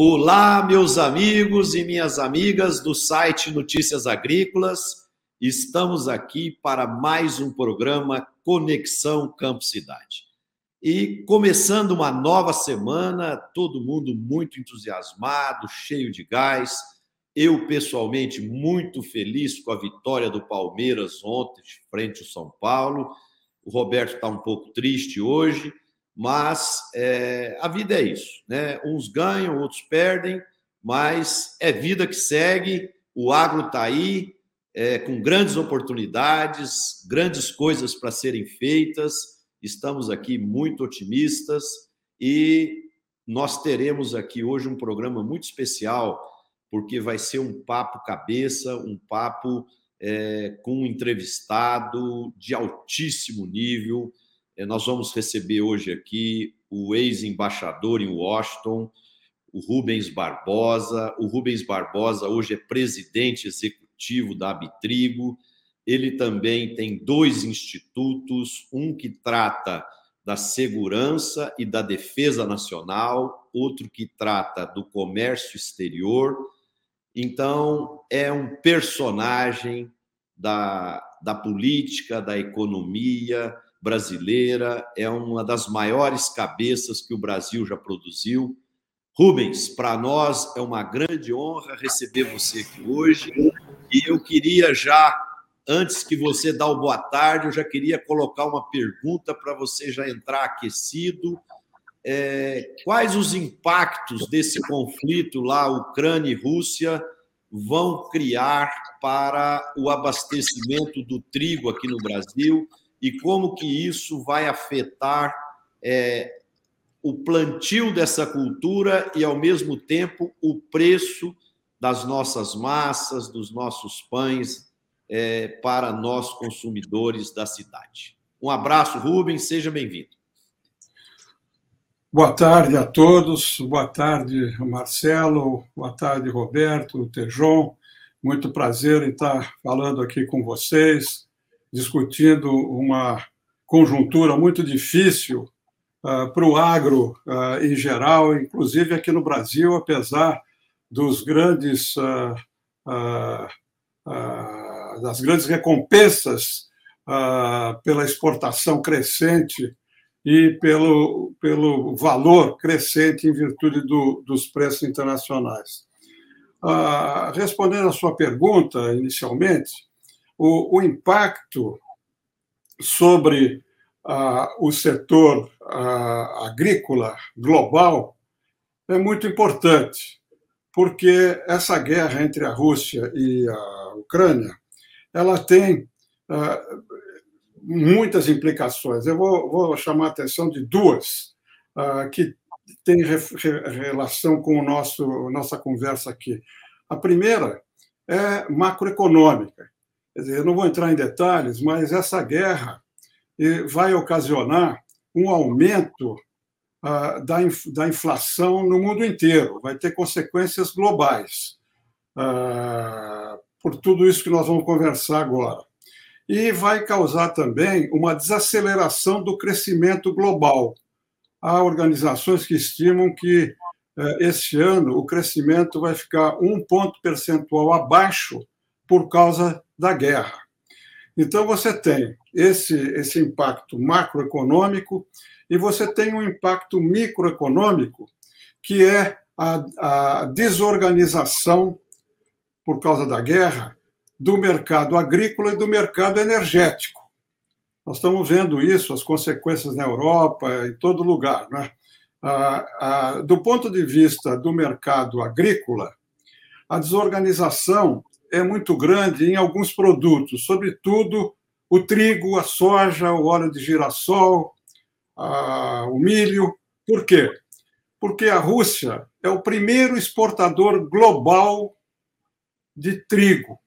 Olá, meus amigos e minhas amigas do site Notícias Agrícolas. Estamos aqui para mais um programa Conexão Campo Cidade. E começando uma nova semana, todo mundo muito entusiasmado, cheio de gás. Eu, pessoalmente, muito feliz com a vitória do Palmeiras ontem, frente ao São Paulo. O Roberto está um pouco triste hoje mas é, a vida é isso, né? Uns ganham, outros perdem, mas é vida que segue. O agro está aí, é, com grandes oportunidades, grandes coisas para serem feitas. Estamos aqui muito otimistas e nós teremos aqui hoje um programa muito especial, porque vai ser um papo cabeça, um papo é, com um entrevistado de altíssimo nível nós vamos receber hoje aqui o ex-embaixador em Washington, o Rubens Barbosa. O Rubens Barbosa hoje é presidente executivo da Abitrigo. Ele também tem dois institutos, um que trata da segurança e da defesa nacional, outro que trata do comércio exterior. Então, é um personagem da, da política, da economia, brasileira, é uma das maiores cabeças que o Brasil já produziu. Rubens, para nós é uma grande honra receber você aqui hoje. E eu queria já, antes que você dá o boa tarde, eu já queria colocar uma pergunta para você já entrar aquecido. É, quais os impactos desse conflito lá, Ucrânia e Rússia, vão criar para o abastecimento do trigo aqui no Brasil? E como que isso vai afetar é, o plantio dessa cultura e, ao mesmo tempo, o preço das nossas massas, dos nossos pães é, para nós consumidores da cidade. Um abraço, Rubens, seja bem-vindo. Boa tarde a todos, boa tarde, Marcelo, boa tarde, Roberto, Tejon. Muito prazer em estar falando aqui com vocês discutindo uma conjuntura muito difícil uh, para o agro uh, em geral, inclusive aqui no Brasil, apesar dos grandes uh, das grandes recompensas pela exportação crescente e pelo, pelo valor crescente em virtude do, dos preços internacionais. respondendo à sua pergunta inicialmente, o, o impacto sobre o setor agrícola global é muito importante, porque essa guerra entre a Rússia e a Ucrânia ela tem muitas implicações. Eu vou, vou, chamar a atenção de duas que têm relação com o nosso nossa conversa aqui. A primeira é macroeconômica. Dizer, eu não vou entrar em detalhes, mas essa guerra eh, vai ocasionar um aumento ah, da inflação no mundo inteiro, vai ter consequências globais, ah, por tudo isso que nós vamos conversar agora. E vai causar também uma desaceleração do crescimento global. Há organizações que estimam que eh, este ano o crescimento vai ficar um ponto percentual abaixo por causa da guerra. Então, você tem esse, esse impacto macroeconômico e você tem um impacto microeconômico, que é a, a desorganização, por causa da guerra, do mercado agrícola e do mercado energético. Nós estamos vendo isso, as consequências na Europa, em todo lugar. Né? Ah, ah, do ponto de vista do mercado agrícola, a desorganização é muito grande em alguns produtos, sobretudo o trigo, a soja, o óleo de girassol, a, o milho. Por quê? Porque a Rússia é o primeiro exportador global de trigo.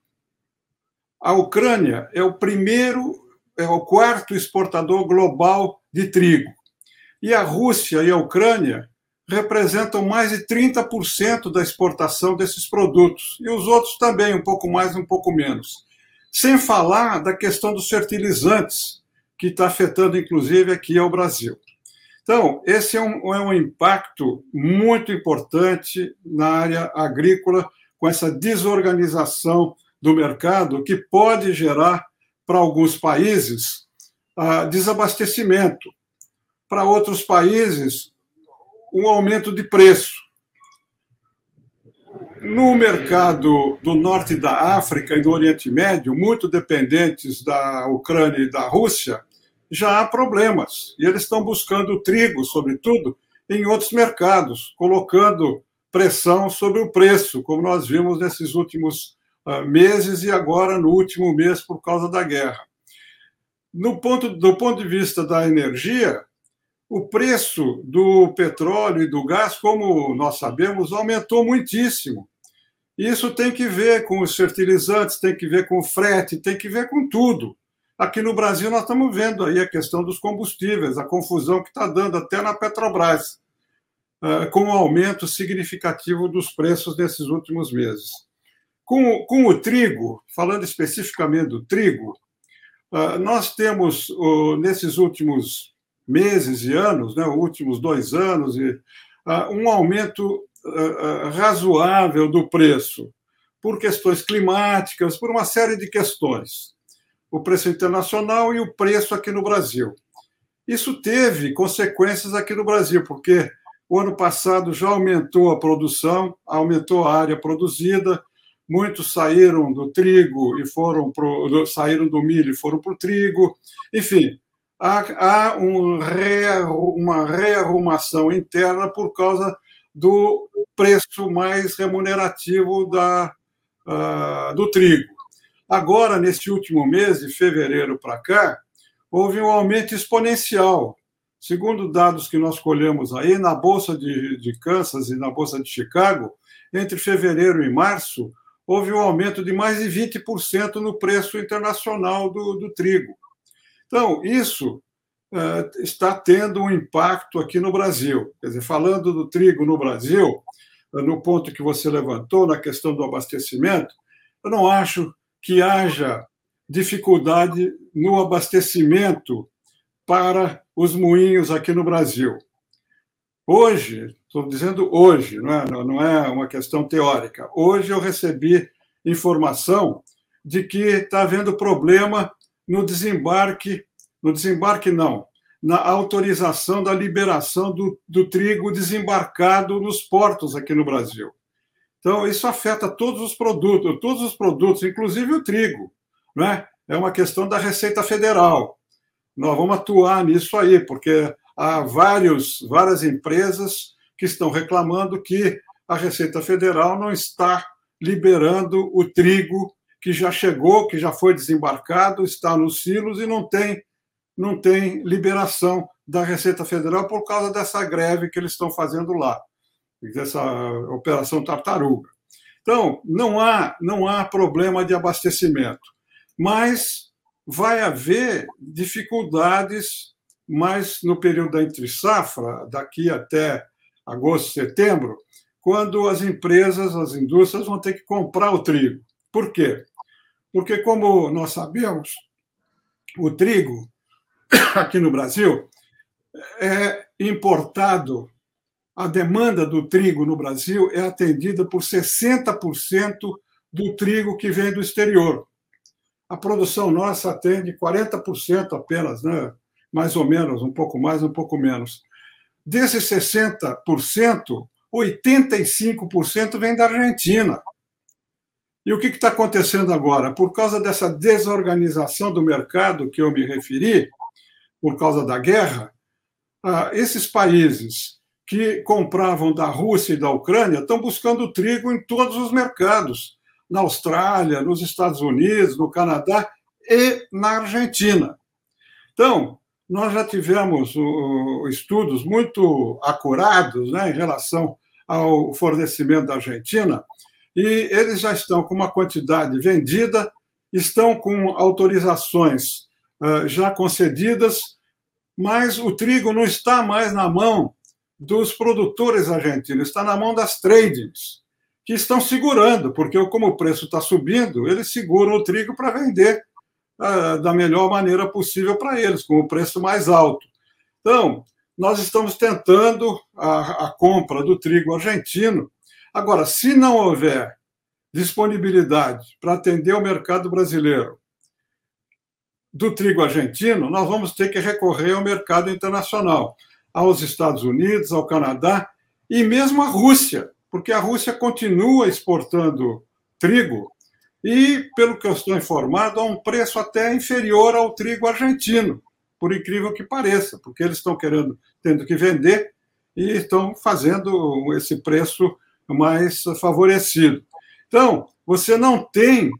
A Ucrânia é o primeiro, é o quarto exportador global de trigo. E a Rússia e a Ucrânia representam mais de 30% da exportação desses produtos, e os outros também, um pouco mais, um pouco menos. Sem falar da questão dos fertilizantes, que está afetando inclusive aqui ao Brasil. Então, esse é um, é um impacto muito importante na área agrícola, com essa desorganização do mercado, que pode gerar, para alguns países, desabastecimento. Para outros países, um aumento de preço. No mercado do norte da África e do Oriente Médio, muito dependentes da Ucrânia e da Rússia, já há problemas. E eles estão buscando trigo, sobretudo, em outros mercados, colocando pressão sobre o preço, como nós vimos nesses últimos uh, meses e agora no último mês por causa da guerra. No ponto, do ponto de vista da energia, o preço do petróleo e do gás, como nós sabemos, aumentou muitíssimo. Isso tem que ver com os fertilizantes, tem que ver com o frete, tem que ver com tudo. Aqui no Brasil nós estamos vendo aí a questão dos combustíveis, a confusão que está dando até na Petrobras, ah, com um aumento significativo dos preços nesses últimos meses. Com, com o trigo, falando especificamente do trigo, ah, nós temos nesses últimos meses e anos, né, últimos dois anos, ah, um aumento ah, razoável do preço, por questões climáticas, por uma série de questões. O preço internacional e o preço aqui no Brasil. Isso teve consequências aqui no Brasil, porque o ano passado já aumentou a produção, aumentou a área produzida, muitos saíram do trigo e foram pro, saíram do milho e foram para o trigo. Enfim, há, há um uma rearrumação interna por causa do preço mais remunerativo da, uh, do trigo. Agora, neste último mês, de fevereiro para cá, houve um aumento exponencial. Segundo dados que nós colhemos aí, na Bolsa de, de Kansas e na Bolsa de Chicago, entre fevereiro e março, houve um aumento de mais de 20% no preço internacional do, do trigo. Então, isso uh, está tendo um impacto aqui no Brasil. Quer dizer, falando do trigo no Brasil, uh, no ponto que você levantou, na questão do abastecimento, eu não acho que haja dificuldade no abastecimento para os moinhos aqui no Brasil. Hoje, estou dizendo hoje, não é, não é uma questão teórica. Hoje eu recebi informação de que está havendo problema no desembarque, no desembarque não, na autorização da liberação do, do trigo desembarcado nos portos aqui no Brasil. Então, isso afeta todos os produtos, todos os produtos, inclusive o trigo. Né? É uma questão da Receita Federal. Nós vamos atuar nisso aí, porque há vários, várias empresas que estão reclamando que a Receita Federal não está liberando o trigo que já chegou, que já foi desembarcado, está nos silos e não tem não tem liberação da Receita Federal por causa dessa greve que eles estão fazendo lá, dessa operação tartaruga. Então, não há não há problema de abastecimento, mas vai haver dificuldades mas no período da entre safra, daqui até agosto, setembro, quando as empresas, as indústrias vão ter que comprar o trigo. Por quê? Porque, como nós sabemos, o trigo aqui no Brasil é importado, a demanda do trigo no Brasil é atendida por 60% do trigo que vem do exterior. A produção nossa atende 40% apenas, né? mais ou menos, um pouco mais, um pouco menos. Desses 60%, 85% vem da Argentina. E o que está acontecendo agora? Por causa dessa desorganização do mercado que eu me referi, por causa da guerra, ah, esses países que compravam da Rússia e da Ucrânia estão buscando trigo em todos os mercados, na Austrália, nos Estados Unidos, no Canadá e na Argentina. Então, nós já tivemos estudos muito acurados né, em relação ao fornecimento da Argentina, e eles já estão com uma quantidade vendida, estão com autorizações uh, já concedidas, mas o trigo não está mais na mão dos produtores argentinos, está na mão das tradings, que estão segurando, porque como o preço está subindo, eles seguram o trigo para vender da melhor maneira possível para eles, com o preço mais alto. Então, nós estamos tentando a, a compra do trigo argentino. Agora, se não houver disponibilidade para atender o mercado brasileiro do trigo argentino, nós vamos ter que recorrer ao mercado internacional, aos Estados Unidos, ao Canadá e mesmo à Rússia, porque a Rússia continua exportando trigo e, pelo que eu estou informado, a um preço até inferior ao trigo argentino, por incrível que pareça, porque eles estão querendo, tendo que vender e estão fazendo esse preço mais favorecido. Então, você não tem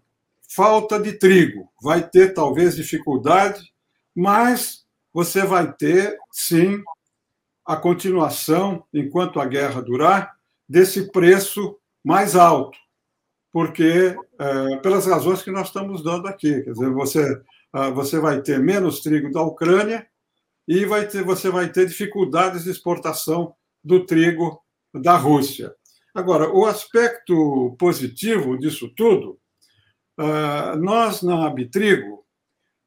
falta de trigo, vai ter talvez dificuldade, mas você vai ter, sim, a continuação, enquanto a guerra durar, desse preço mais alto porque é, pelas razões que nós estamos dando aqui, quer dizer, você ah, você vai ter menos trigo da Ucrânia e vai ter, você vai ter dificuldades de exportação do trigo da Rússia. Agora, o aspecto positivo disso tudo, ah, nós na Abitrigo,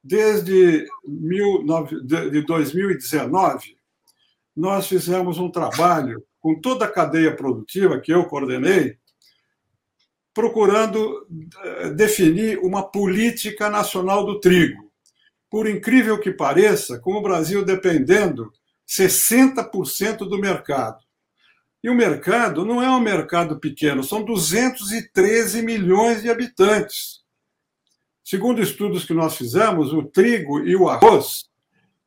desde de 2019, nós fizemos um trabalho com toda a cadeia produtiva que eu coordenei, procurando eh, definir uma política nacional do trigo. Por incrível que pareça, com o Brasil dependendo 60% do mercado. E o mercado não é um mercado pequeno, são 213 milhões de habitantes. Segundo estudos que nós fizemos, o trigo e o arroz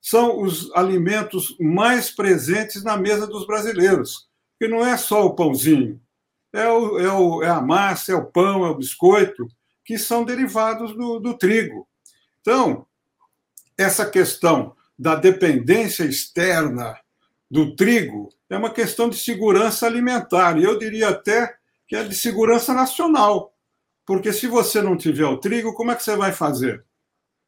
são os alimentos mais presentes na mesa dos brasileiros, que não é só o pãozinho, é, o, é, o, é a massa, é o pão, é o biscoito, que são derivados do, do trigo. Então, essa questão da dependência externa do trigo é uma questão de segurança alimentar, e eu diria até que é de segurança nacional. Porque se você não tiver o trigo, como é que você vai fazer?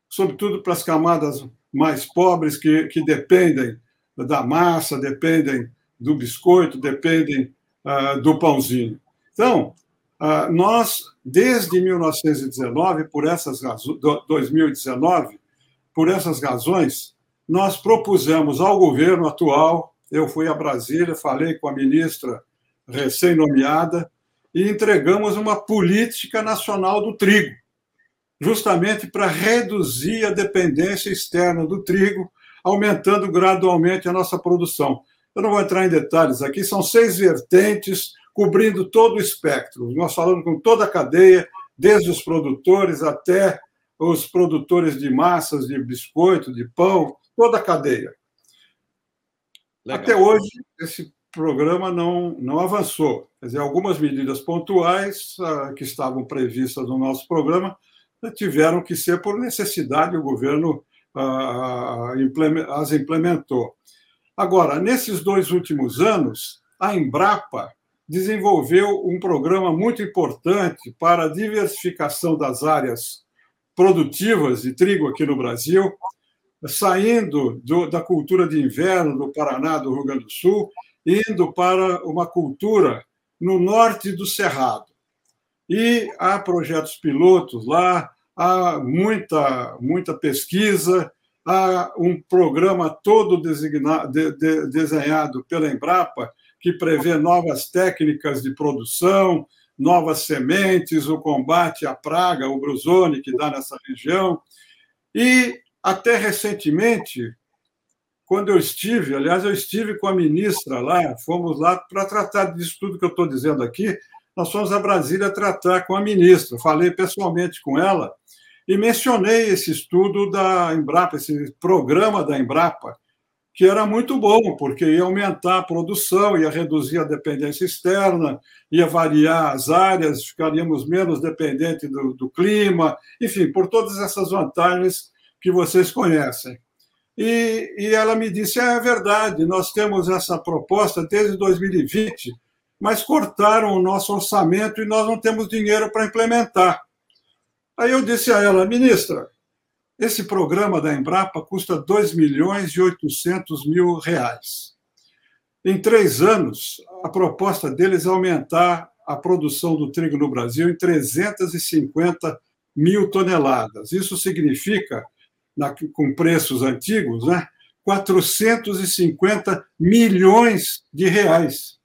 Sobretudo para as camadas mais pobres que, que dependem da massa, dependem do biscoito, dependem uh, do pãozinho. Então, uh, nós, desde 1919, por essas razões, 2019, por essas razões, nós propusemos ao governo atual, eu fui a Brasília, falei com a ministra recém-nomeada, e entregamos uma política nacional do trigo, justamente para reduzir a dependência externa do trigo, aumentando gradualmente a nossa produção. Eu não vou entrar em detalhes aqui, são seis vertentes cobrindo todo o espectro. Nós falamos com toda a cadeia, desde os produtores até os produtores de massas, de biscoito, de pão, toda a cadeia. Legal. Até hoje, esse programa não, não avançou. Quer dizer, algumas medidas pontuais uh, que estavam previstas no nosso programa uh, tiveram que ser por necessidade, o governo uh, as implementou. Agora, nesses dois últimos anos, a Embrapa desenvolveu um programa muito importante para a diversificação das áreas produtivas de trigo aqui no Brasil, saindo do, da cultura de inverno do Paraná, do Rio Grande do Sul, indo para uma cultura no norte do Cerrado. E há projetos pilotos lá, há muita, muita pesquisa, há um programa todo de, de, desenhado pela Embrapa que prevê novas técnicas de produção, novas sementes, o combate à praga, o brusone que dá nessa região. E até recentemente, quando eu estive, aliás, eu estive com a ministra lá, fomos lá para tratar disso tudo que eu estou dizendo aqui. Nós fomos a Brasília tratar com a ministra, falei pessoalmente com ela e mencionei esse estudo da Embrapa, esse programa da Embrapa, que era muito bom, porque ia aumentar a produção, ia reduzir a dependência externa, ia variar as áreas, ficaríamos menos dependentes do, do clima, enfim, por todas essas vantagens que vocês conhecem. E, e ela me disse: é, verdade, nós temos essa proposta desde 2020, mas cortaram o nosso orçamento e nós não temos dinheiro para implementar. Aí eu disse a ela, ministra, esse programa da Embrapa custa 2 milhões e 800 mil reais. Em três anos, a proposta deles é aumentar a produção do trigo no Brasil em 350 mil toneladas. Isso significa, na, com preços antigos, né, 450 milhões de reais.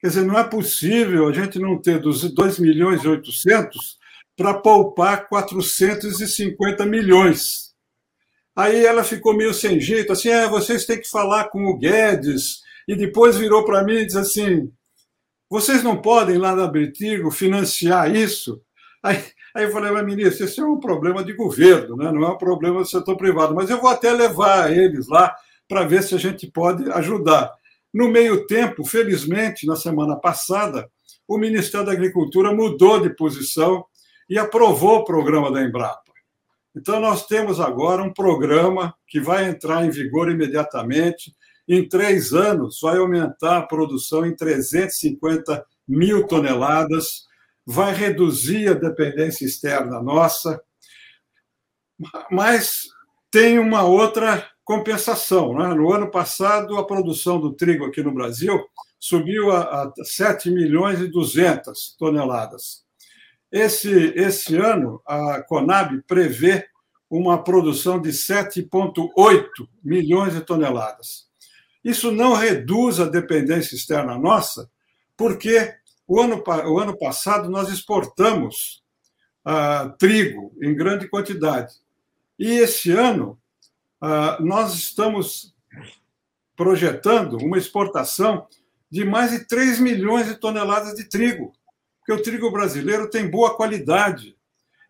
Quer dizer, não é possível a gente não ter dos 2 milhões e 800 para poupar 450 milhões. Aí ela ficou meio sem jeito, assim, é, vocês têm que falar com o Guedes. E depois virou para mim e disse assim: vocês não podem lá na Britigo financiar isso? Aí, aí eu falei, mas ministro, isso é um problema de governo, né? não é um problema do setor privado, mas eu vou até levar eles lá para ver se a gente pode ajudar. No meio tempo, felizmente, na semana passada, o Ministério da Agricultura mudou de posição e aprovou o programa da Embrapa. Então, nós temos agora um programa que vai entrar em vigor imediatamente. Em três anos, vai aumentar a produção em 350 mil toneladas, vai reduzir a dependência externa nossa, mas tem uma outra compensação. Né? No ano passado, a produção do trigo aqui no Brasil subiu a, a 7 milhões e 200 toneladas. Esse, esse ano, a Conab prevê uma produção de 7,8 milhões de toneladas. Isso não reduz a dependência externa nossa, porque o ano, o ano passado nós exportamos uh, trigo em grande quantidade. E esse ano ah, nós estamos projetando uma exportação de mais de 3 milhões de toneladas de trigo, porque o trigo brasileiro tem boa qualidade.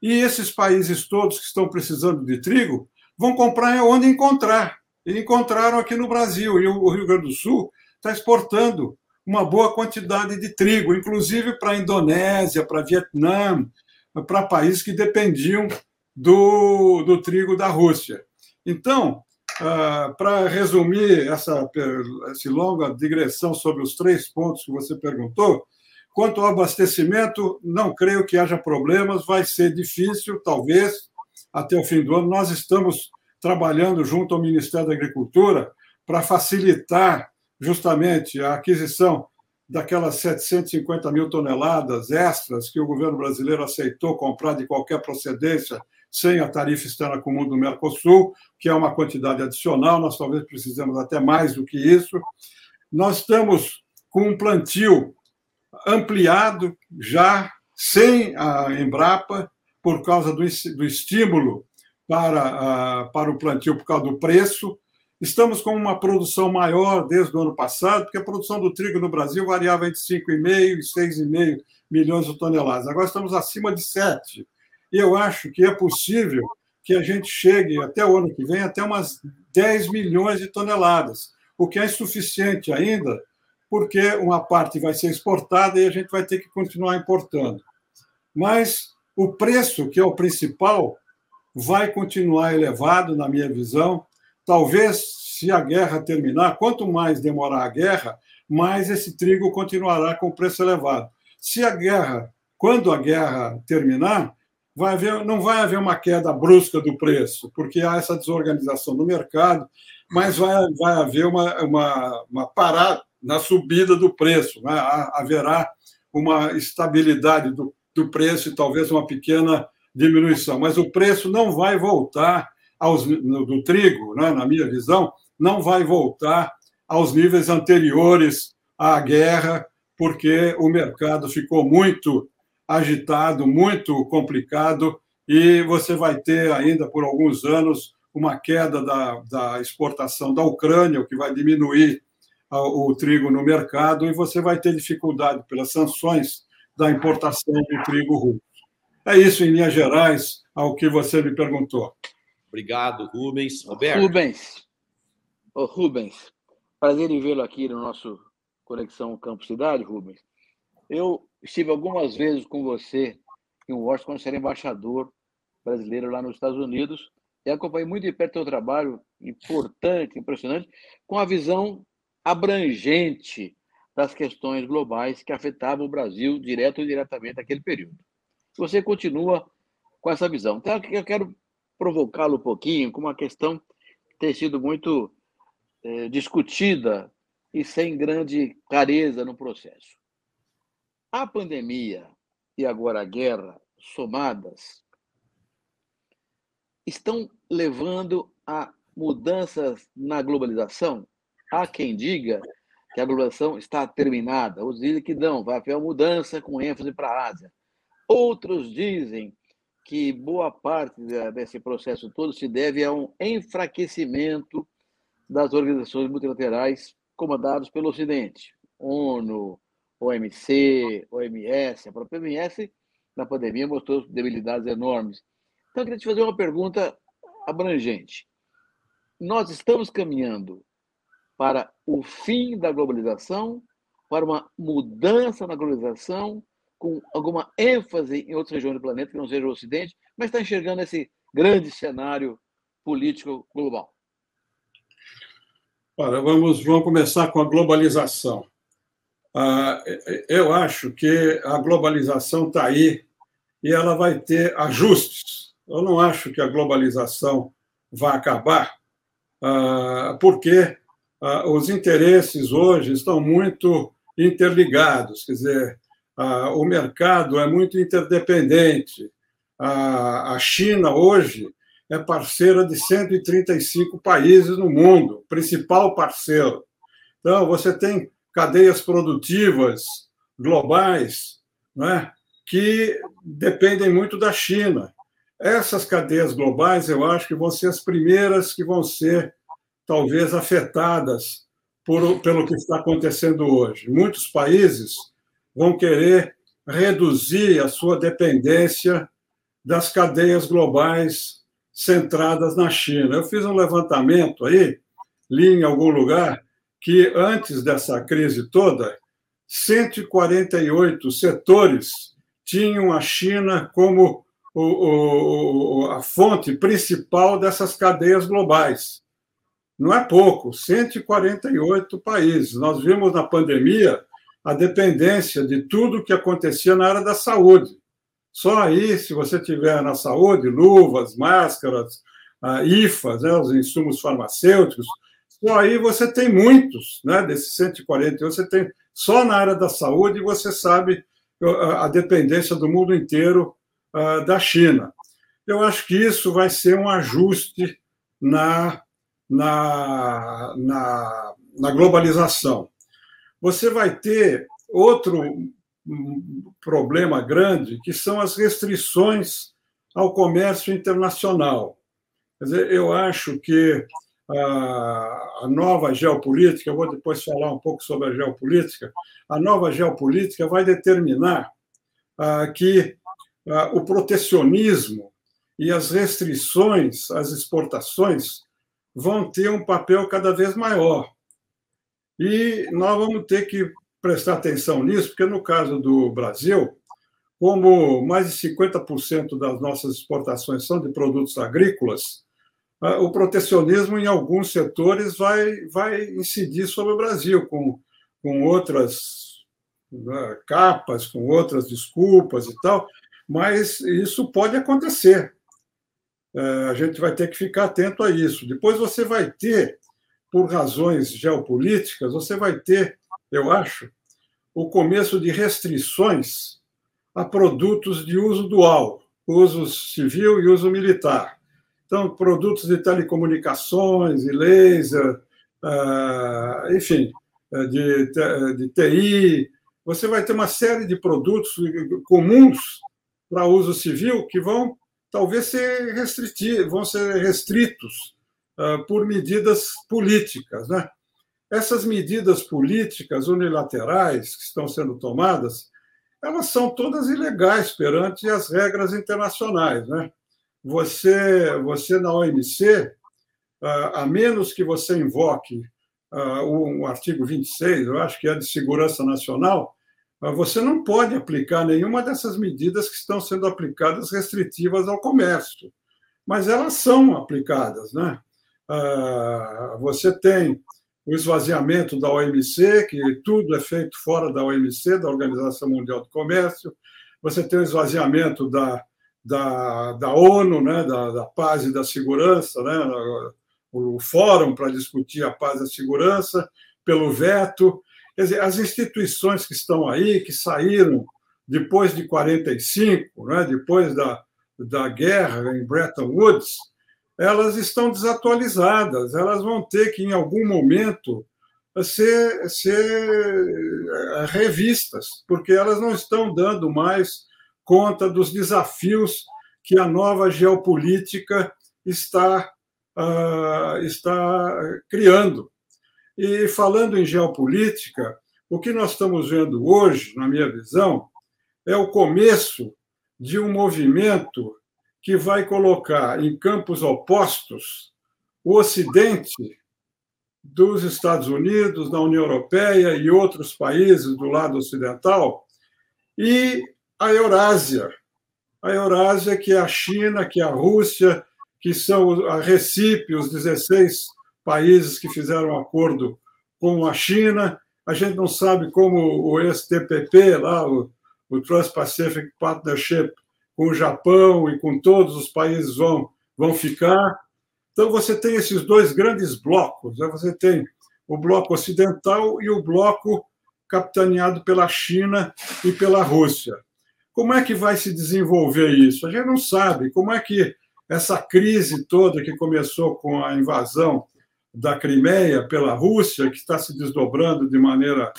E esses países todos que estão precisando de trigo vão comprar onde encontrar. E encontraram aqui no Brasil. E o Rio Grande do Sul está exportando uma boa quantidade de trigo, inclusive para a Indonésia, para Vietnã, para países que dependiam do, do trigo da Rússia. Então, ah, para resumir essa, essa longa digressão sobre os três pontos que você perguntou, quanto ao abastecimento, não creio que haja problemas, vai ser difícil, talvez, até o fim do ano. Nós estamos trabalhando junto ao Ministério da Agricultura para facilitar justamente a aquisição daquelas 750 mil toneladas extras que o governo brasileiro aceitou comprar de qualquer procedência sem a tarifa externa comum do Mercosul, que é uma quantidade adicional, nós talvez precisemos até mais do que isso. Nós estamos com um plantio ampliado já sem a Embrapa, por causa do, do estímulo para, para o plantio, por causa do preço. Estamos com uma produção maior desde o ano passado, porque a produção do trigo no Brasil variava entre 5,5 e 6,5 milhões de toneladas. Agora estamos acima de 7. E eu acho que é possível que a gente chegue até o ano que vem até umas 10 milhões de toneladas, o que é insuficiente ainda, porque uma parte vai ser exportada e a gente vai ter que continuar importando. Mas o preço, que é o principal, vai continuar elevado, na minha visão. Talvez, se a guerra terminar, quanto mais demorar a guerra, mais esse trigo continuará com preço elevado. Se a guerra, quando a guerra terminar, vai haver, não vai haver uma queda brusca do preço, porque há essa desorganização no mercado, mas vai, vai haver uma, uma, uma parada na subida do preço, né? haverá uma estabilidade do, do preço e talvez uma pequena diminuição, mas o preço não vai voltar aos, do trigo, né? na minha visão, não vai voltar aos níveis anteriores à guerra, porque o mercado ficou muito agitado, muito complicado, e você vai ter ainda por alguns anos uma queda da, da exportação da Ucrânia, o que vai diminuir o, o trigo no mercado, e você vai ter dificuldade pelas sanções da importação do trigo russo. É isso, em linhas gerais, ao que você me perguntou. Obrigado, Rubens. Roberto. Rubens. Rubens, prazer em vê-lo aqui no nosso Conexão Campo Cidade, Rubens. Eu estive algumas vezes com você em Washington, quando você era embaixador brasileiro lá nos Estados Unidos, e acompanhei muito de perto o seu trabalho, importante, impressionante, com a visão abrangente das questões globais que afetavam o Brasil direto ou indiretamente naquele período. Você continua com essa visão. Então, eu quero provocá-lo um pouquinho com uma questão que tem sido muito é, discutida e sem grande clareza no processo. A pandemia e agora a guerra somadas estão levando a mudanças na globalização? Há quem diga que a globalização está terminada, outros dizem que não, vai haver uma mudança com ênfase para a Ásia. Outros dizem que boa parte desse processo todo se deve a um enfraquecimento das organizações multilaterais comandadas pelo Ocidente, ONU, OMC, OMS, a própria OMS na pandemia mostrou debilidades enormes. Então, eu queria te fazer uma pergunta abrangente. Nós estamos caminhando para o fim da globalização, para uma mudança na globalização, com alguma ênfase em outras regiões do planeta que não seja o Ocidente, mas está enxergando esse grande cenário político global. Olha, vamos, vamos começar com a globalização. Ah, eu acho que a globalização está aí e ela vai ter ajustes. Eu não acho que a globalização vai acabar, ah, porque ah, os interesses hoje estão muito interligados, quer dizer, ah, o mercado é muito interdependente. A China hoje é parceira de 135 países no mundo, principal parceiro. Então, você tem cadeias produtivas globais né, que dependem muito da China. Essas cadeias globais, eu acho que vão ser as primeiras que vão ser, talvez, afetadas por, pelo que está acontecendo hoje. Muitos países vão querer reduzir a sua dependência das cadeias globais centradas na China. Eu fiz um levantamento aí, li em algum lugar, que antes dessa crise toda, 148 setores tinham a China como o, o, a fonte principal dessas cadeias globais. Não é pouco, 148 países. Nós vimos na pandemia a dependência de tudo que acontecia na área da saúde. Só aí, se você tiver na saúde, luvas, máscaras, IFAs, né, os insumos farmacêuticos, só aí você tem muitos, né, desses 141, você tem só na área da saúde, você sabe a dependência do mundo inteiro uh, da China. Eu acho que isso vai ser um ajuste na, na, na, na globalização você vai ter outro problema grande, que são as restrições ao comércio internacional. Quer dizer, eu acho que a, nova geopolítica, eu vou depois falar um pouco sobre a geopolítica, a nova geopolítica vai determinar que o protecionismo e as restrições às exportações vão ter um papel cada vez maior. E nós vamos ter que prestar atenção nisso, porque no caso do Brasil, como mais de 50% das nossas exportações são de produtos agrícolas, ah, o protecionismo em alguns setores vai, vai incidir sobre o Brasil, com, com outras né, capas, com outras desculpas e tal, mas isso pode acontecer. É, a gente vai ter que ficar atento a isso. Depois você vai ter por razões geopolíticas, você vai ter, eu acho, o começo de restrições a produtos de uso dual, uso civil e uso militar. Então, produtos de telecomunicações e laser, ah, enfim, de, de TI. Você vai ter uma série de produtos comuns para uso civil que vão talvez ser restritivos, vão ser restritos por medidas políticas. Né? Essas medidas políticas unilaterais que estão sendo tomadas, elas são todas ilegais perante as regras internacionais. Né? Você, você na OMC, ah, a menos que você invoque ah, o artigo 26, eu acho que é de segurança nacional, você não pode aplicar nenhuma dessas medidas que estão sendo aplicadas restritivas ao comércio. Mas elas são aplicadas, né? Ah, você tem o esvaziamento da OMC, que tudo é feito fora da OMC, da Organização Mundial do Comércio. Você tem o esvaziamento da, da, da ONU, né, da, da paz e da segurança, né, o fórum para discutir a paz e a segurança, pelo veto. Quer dizer, as instituições que estão aí, que saíram depois de 45, né, depois da, da guerra em Bretton Woods, elas estão desatualizadas, elas vão ter que, em algum momento, ser, ser eh, revistas, porque elas não estão dando mais conta dos desafios que a nova geopolítica está, uh, está criando. E falando em geopolítica, o que nós estamos vendo hoje, na minha visão, é o começo de um movimento que vai colocar em campos opostos o Ocidente dos Estados Unidos, da União Europeia e outros países do lado ocidental e a Eurásia. A Eurásia, que é a China, que é a Rússia, que são a Recife, os 16 países que fizeram acordo com a China. A gente não sabe como o STPP, lá, o, o Trans-Pacific Partnership, com o Japão e com todos os países vão, vão ficar. Então, você tem esses dois grandes blocos. Né? Você tem o bloco ocidental e o bloco capitaneado pela China e pela Rússia. Como é que vai se desenvolver isso? A gente não sabe. Como é que essa crise toda que começou com a invasão da Crimeia pela Rússia, que está se desdobrando de maneira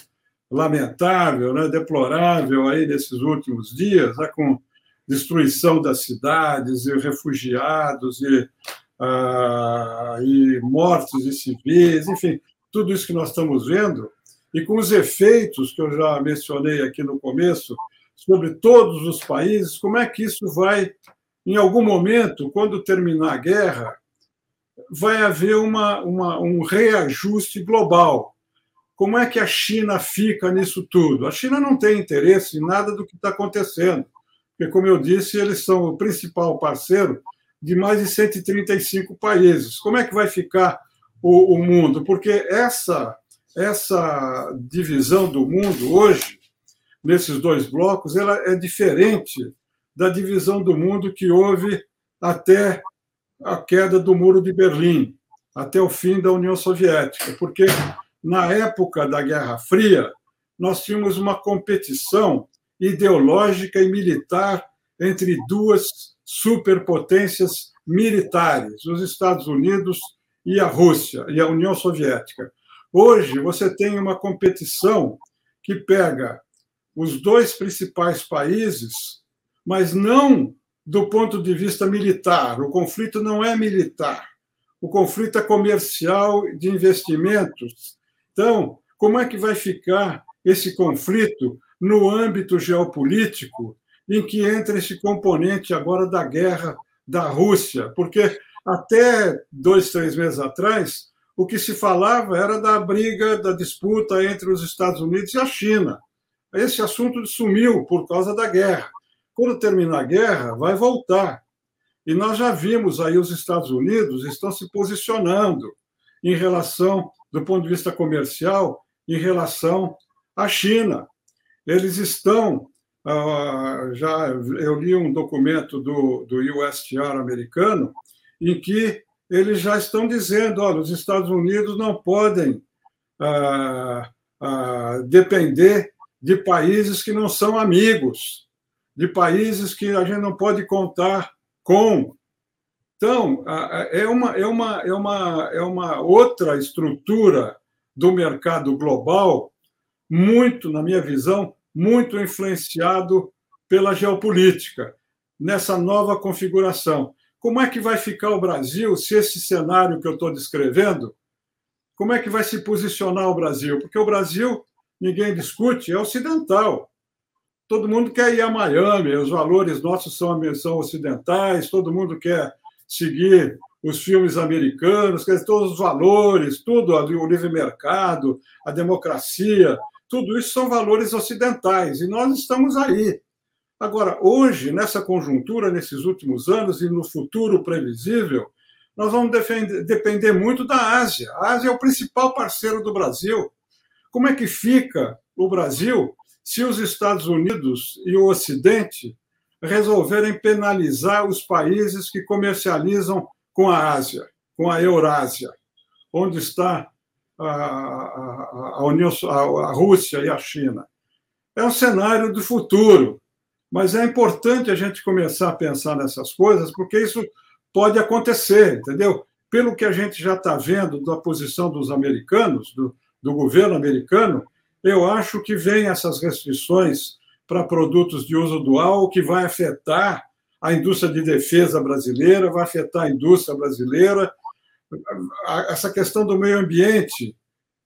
lamentável, né, deplorável aí nesses últimos dias, né, com destruição das cidades e refugiados e, ah, e mortos de civis, enfim, tudo isso que nós estamos vendo, e com os efeitos que eu já mencionei aqui no começo sobre todos os países, como é que isso vai, em algum momento, quando terminar a guerra, vai haver uma, uma, um reajuste global. Como é que a China fica nisso tudo? A China não tem interesse em nada do que está acontecendo porque, como eu disse, eles são o principal parceiro de mais de 135 países. Como é que vai ficar o, o mundo? Porque essa, essa divisão do mundo hoje, nesses dois blocos, ela é diferente da divisão do mundo que houve até a queda do Muro de Berlim, até o fim da União Soviética, porque na época da Guerra Fria nós tínhamos uma competição ideológica e militar entre duas superpotências militares, os Estados Unidos e a Rússia e a União Soviética. Hoje você tem uma competição que pega os dois principais países, mas não do ponto de vista militar. O conflito não é militar. O conflito é comercial de investimentos. Então, como é que vai ficar esse conflito no âmbito geopolítico em que entra esse componente agora da guerra da Rússia, porque até dois, três meses atrás, o que se falava era da briga, da disputa entre os Estados Unidos e a China. Esse assunto sumiu por causa da guerra. Quando terminar a guerra, vai voltar. E nós já vimos aí os Estados Unidos estão se posicionando em relação, do ponto de vista comercial, em relação à China eles estão. Uh, já eu li um documento do, do USTR americano em que eles já estão dizendo, olha, os Estados Unidos não podem uh, uh, depender de países que não são amigos, de países que a gente não pode contar com. Então, é uma, é, uma, é, uma, é uma outra estrutura do mercado global muito, na minha visão, muito influenciado pela geopolítica, nessa nova configuração. Como é que vai ficar o Brasil se esse cenário que eu estou descrevendo, como é que vai se posicionar o Brasil? Porque o Brasil, ninguém discute, é ocidental. Todo mundo quer ir a Miami, os valores nossos são, são ocidentais, todo mundo quer seguir os filmes americanos, quer dizer, todos os valores, tudo, o livre mercado, a democracia, tudo isso são valores ocidentais e nós estamos aí. Agora, hoje, nessa conjuntura, nesses últimos anos e no futuro previsível, nós vamos defender, depender muito da Ásia. A Ásia é o principal parceiro do Brasil. Como é que fica o Brasil se os Estados Unidos e o Ocidente resolverem penalizar os países que comercializam com a Ásia, com a Eurásia, onde está a, a, União, a, Rússia e a China. É um cenário do futuro, mas é importante a gente começar a pensar nessas coisas, porque isso pode acontecer, entendeu? Pelo que a gente já está vendo da posição dos americanos, do, do governo americano, eu acho que vem essas restrições para produtos de uso dual, que vai afetar a indústria de defesa brasileira, vai afetar a indústria brasileira. Essa questão do meio ambiente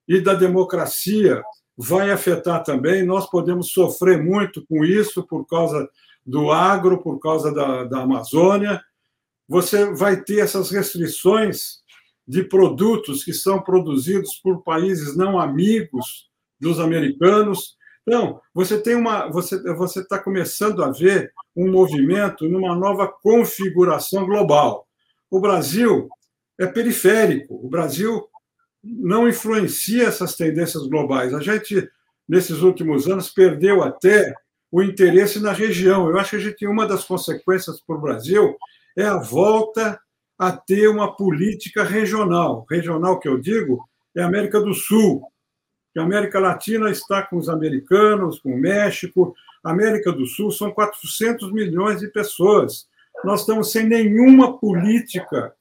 e da democracia vai afetar também. Nós podemos sofrer muito com isso por causa do agro, por causa da, da Amazônia. Você vai ter essas restrições de produtos que são produzidos por países não amigos dos americanos. Então, você tem uma, você você está começando a ver um movimento numa nova configuração global. O Brasil é periférico. O Brasil não influencia essas tendências globais. A gente nesses últimos anos perdeu até o interesse na região. Eu acho que a gente uma das consequências para o Brasil é a volta a ter uma política regional. Regional que eu digo é a América do Sul. A América Latina está com os americanos, com o México. A América do Sul são 400 milhões de pessoas. Nós estamos sem nenhuma política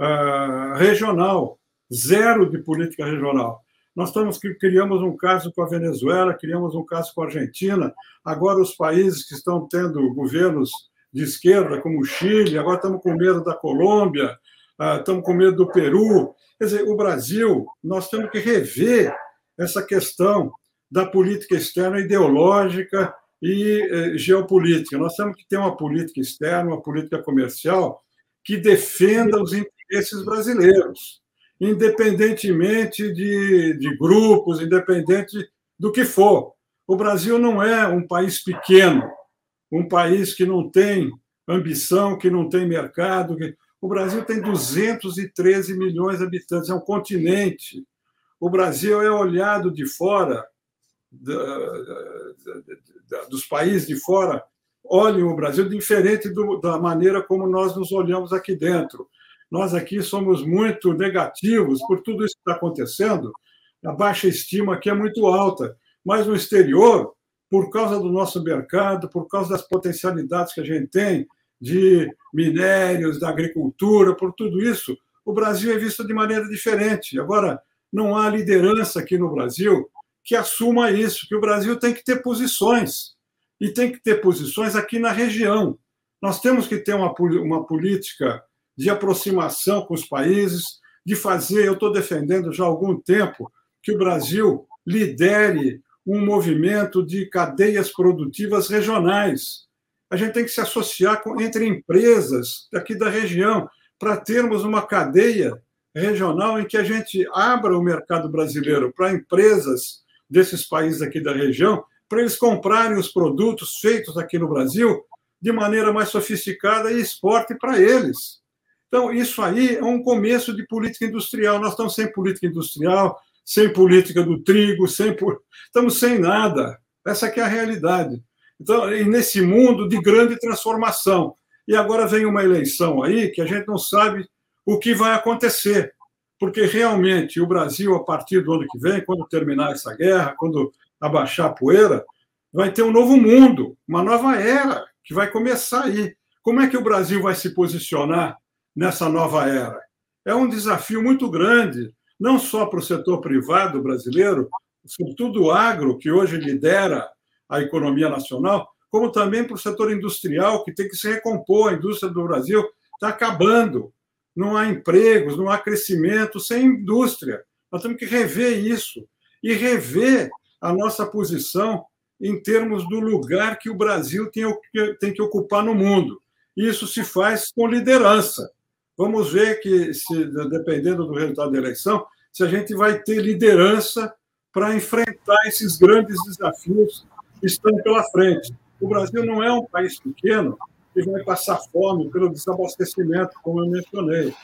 uh, regional, zero de política regional. Nós estamos criamos um caso com a Venezuela, criamos um caso com a Argentina. Agora os países que estão tendo governos de esquerda, como o Chile, agora estamos com medo da Colômbia, ah, estamos com medo do Peru. Quer dizer, o Brasil, nós temos que rever essa questão da política externa ideológica e eh, geopolítica. Nós temos que ter uma política externa, uma política comercial que defenda os interesses brasileiros, independentemente de, de grupos, independente do que for. O Brasil não é um país pequeno, um país que não tem ambição, que não tem mercado. O Brasil tem 213 milhões de habitantes, é um continente. O Brasil é olhado de fora, dos países de fora, olhem o Brasil diferente do, da maneira como nós nos olhamos aqui dentro. Nós aqui somos muito negativos por tudo isso que está acontecendo. A baixa estima aqui é muito alta, mas no exterior por causa do nosso mercado, por causa das potencialidades que a gente tem de minérios, da agricultura, por tudo isso, o Brasil é visto de maneira diferente. Agora, não há liderança aqui no Brasil que assuma isso, que o Brasil tem que ter posições, e tem que ter posições aqui na região. Nós temos que ter uma, uma política de aproximação com os países, de fazer, eu estou defendendo já há algum tempo, que o Brasil lidere um movimento de cadeias produtivas regionais. A gente tem que se associar com, entre empresas aqui da região para termos uma cadeia regional em que a gente abra o mercado brasileiro para empresas desses países aqui da região, para eles comprarem os produtos feitos aqui no Brasil de maneira mais sofisticada e exporte para eles. Então, isso aí é um começo de política industrial. Nós estamos sem política industrial, sem política do trigo, sem estamos sem nada. Essa é a realidade. Então, e nesse mundo de grande transformação. E agora vem uma eleição aí que a gente não sabe o que vai acontecer. Porque realmente o Brasil, a partir do ano que vem, quando terminar essa guerra, quando abaixar a poeira, vai ter um novo mundo, uma nova era que vai começar aí. Como é que o Brasil vai se posicionar nessa nova era? É um desafio muito grande não só para o setor privado brasileiro, sobretudo o agro, que hoje lidera a economia nacional, como também para o setor industrial, que tem que se recompor. A indústria do Brasil está acabando. Não há empregos, não há crescimento sem indústria. Nós temos que rever isso e rever a nossa posição em termos do lugar que o Brasil tem, tem que ocupar no mundo. Isso se faz com liderança. Vamos ver que, se, dependendo do resultado da eleição, se a gente vai ter liderança para enfrentar esses grandes desafios que estão pela frente. O Brasil não é um país pequeno que vai passar fome pelo desabastecimento, como eu mencionei.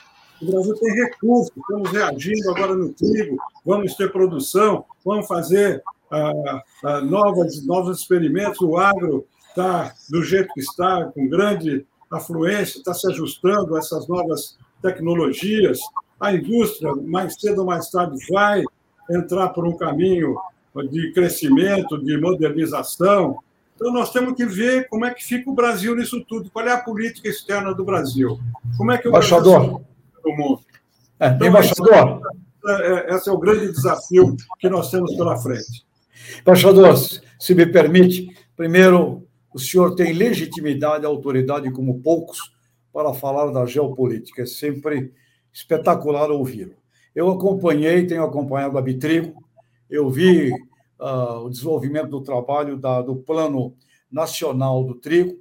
O Brasil tem recursos, estamos reagindo agora no trigo, vamos ter produção, vamos fazer ah, ah, novas, novos experimentos. O agro está do jeito que está, com grande afluência, está se ajustando a essas novas tecnologias. A indústria, mais cedo ou mais tarde, vai entrar por um caminho de crescimento, de modernização. Então, nós temos que ver como é que fica o Brasil nisso tudo, qual é a política externa do Brasil. Como é que o embaixador. Brasil no mundo. É, então, embaixador. É, esse é o grande desafio que nós temos pela frente. Embaixador, se me permite, primeiro, o senhor tem legitimidade e autoridade como poucos para falar da geopolítica. É sempre espetacular ouvi-lo. Eu acompanhei, tenho acompanhado a Bitrigo, eu vi uh, o desenvolvimento do trabalho da, do Plano Nacional do Trigo,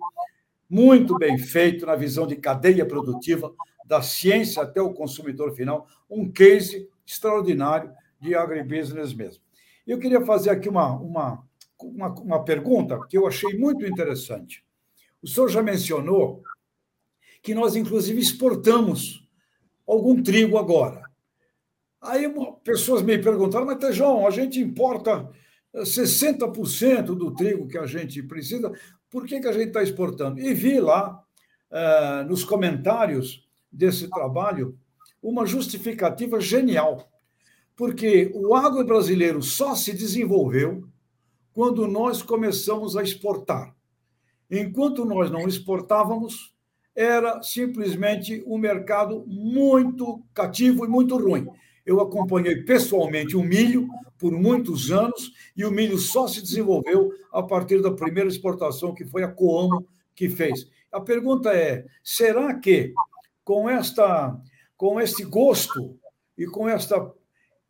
muito bem feito na visão de cadeia produtiva, da ciência até o consumidor final, um case extraordinário de agribusiness mesmo. Eu queria fazer aqui uma, uma, uma, uma pergunta que eu achei muito interessante. O senhor já mencionou que nós, inclusive, exportamos algum trigo agora. Aí pessoas me perguntaram, mas Tejão, a gente importa 60% do trigo que a gente precisa, por que, que a gente está exportando? E vi lá, eh, nos comentários desse trabalho, uma justificativa genial porque o agro brasileiro só se desenvolveu quando nós começamos a exportar. Enquanto nós não exportávamos, era simplesmente um mercado muito cativo e muito ruim. Eu acompanhei pessoalmente o milho por muitos anos e o milho só se desenvolveu a partir da primeira exportação, que foi a Coamo que fez. A pergunta é: será que com esta com este gosto e com esta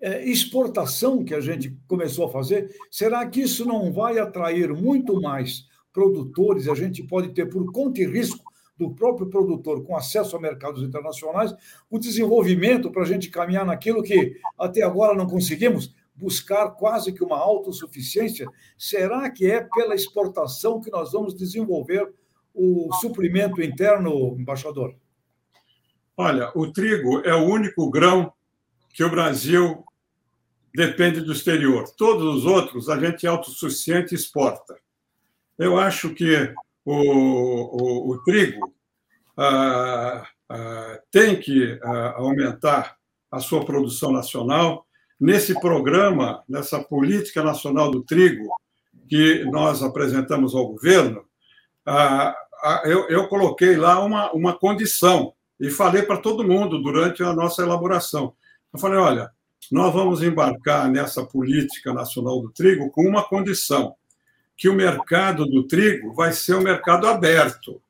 exportação que a gente começou a fazer, será que isso não vai atrair muito mais produtores? A gente pode ter, por conta e risco do próprio produtor, com acesso a mercados internacionais, o desenvolvimento para a gente caminhar naquilo que até agora não conseguimos, buscar quase que uma autossuficiência? Será que é pela exportação que nós vamos desenvolver o suprimento interno, embaixador? Olha, o trigo é o único grão que o Brasil depende do exterior. Todos os outros a gente é autossuficiente e exporta. Eu acho que o, o, o trigo ah, ah, tem que ah, aumentar a sua produção nacional. Nesse programa, nessa política nacional do trigo que nós apresentamos ao governo, ah, ah, eu, eu coloquei lá uma, uma condição e falei para todo mundo durante a nossa elaboração. Eu falei: olha, nós vamos embarcar nessa política nacional do trigo com uma condição: que o mercado do trigo vai ser um mercado aberto.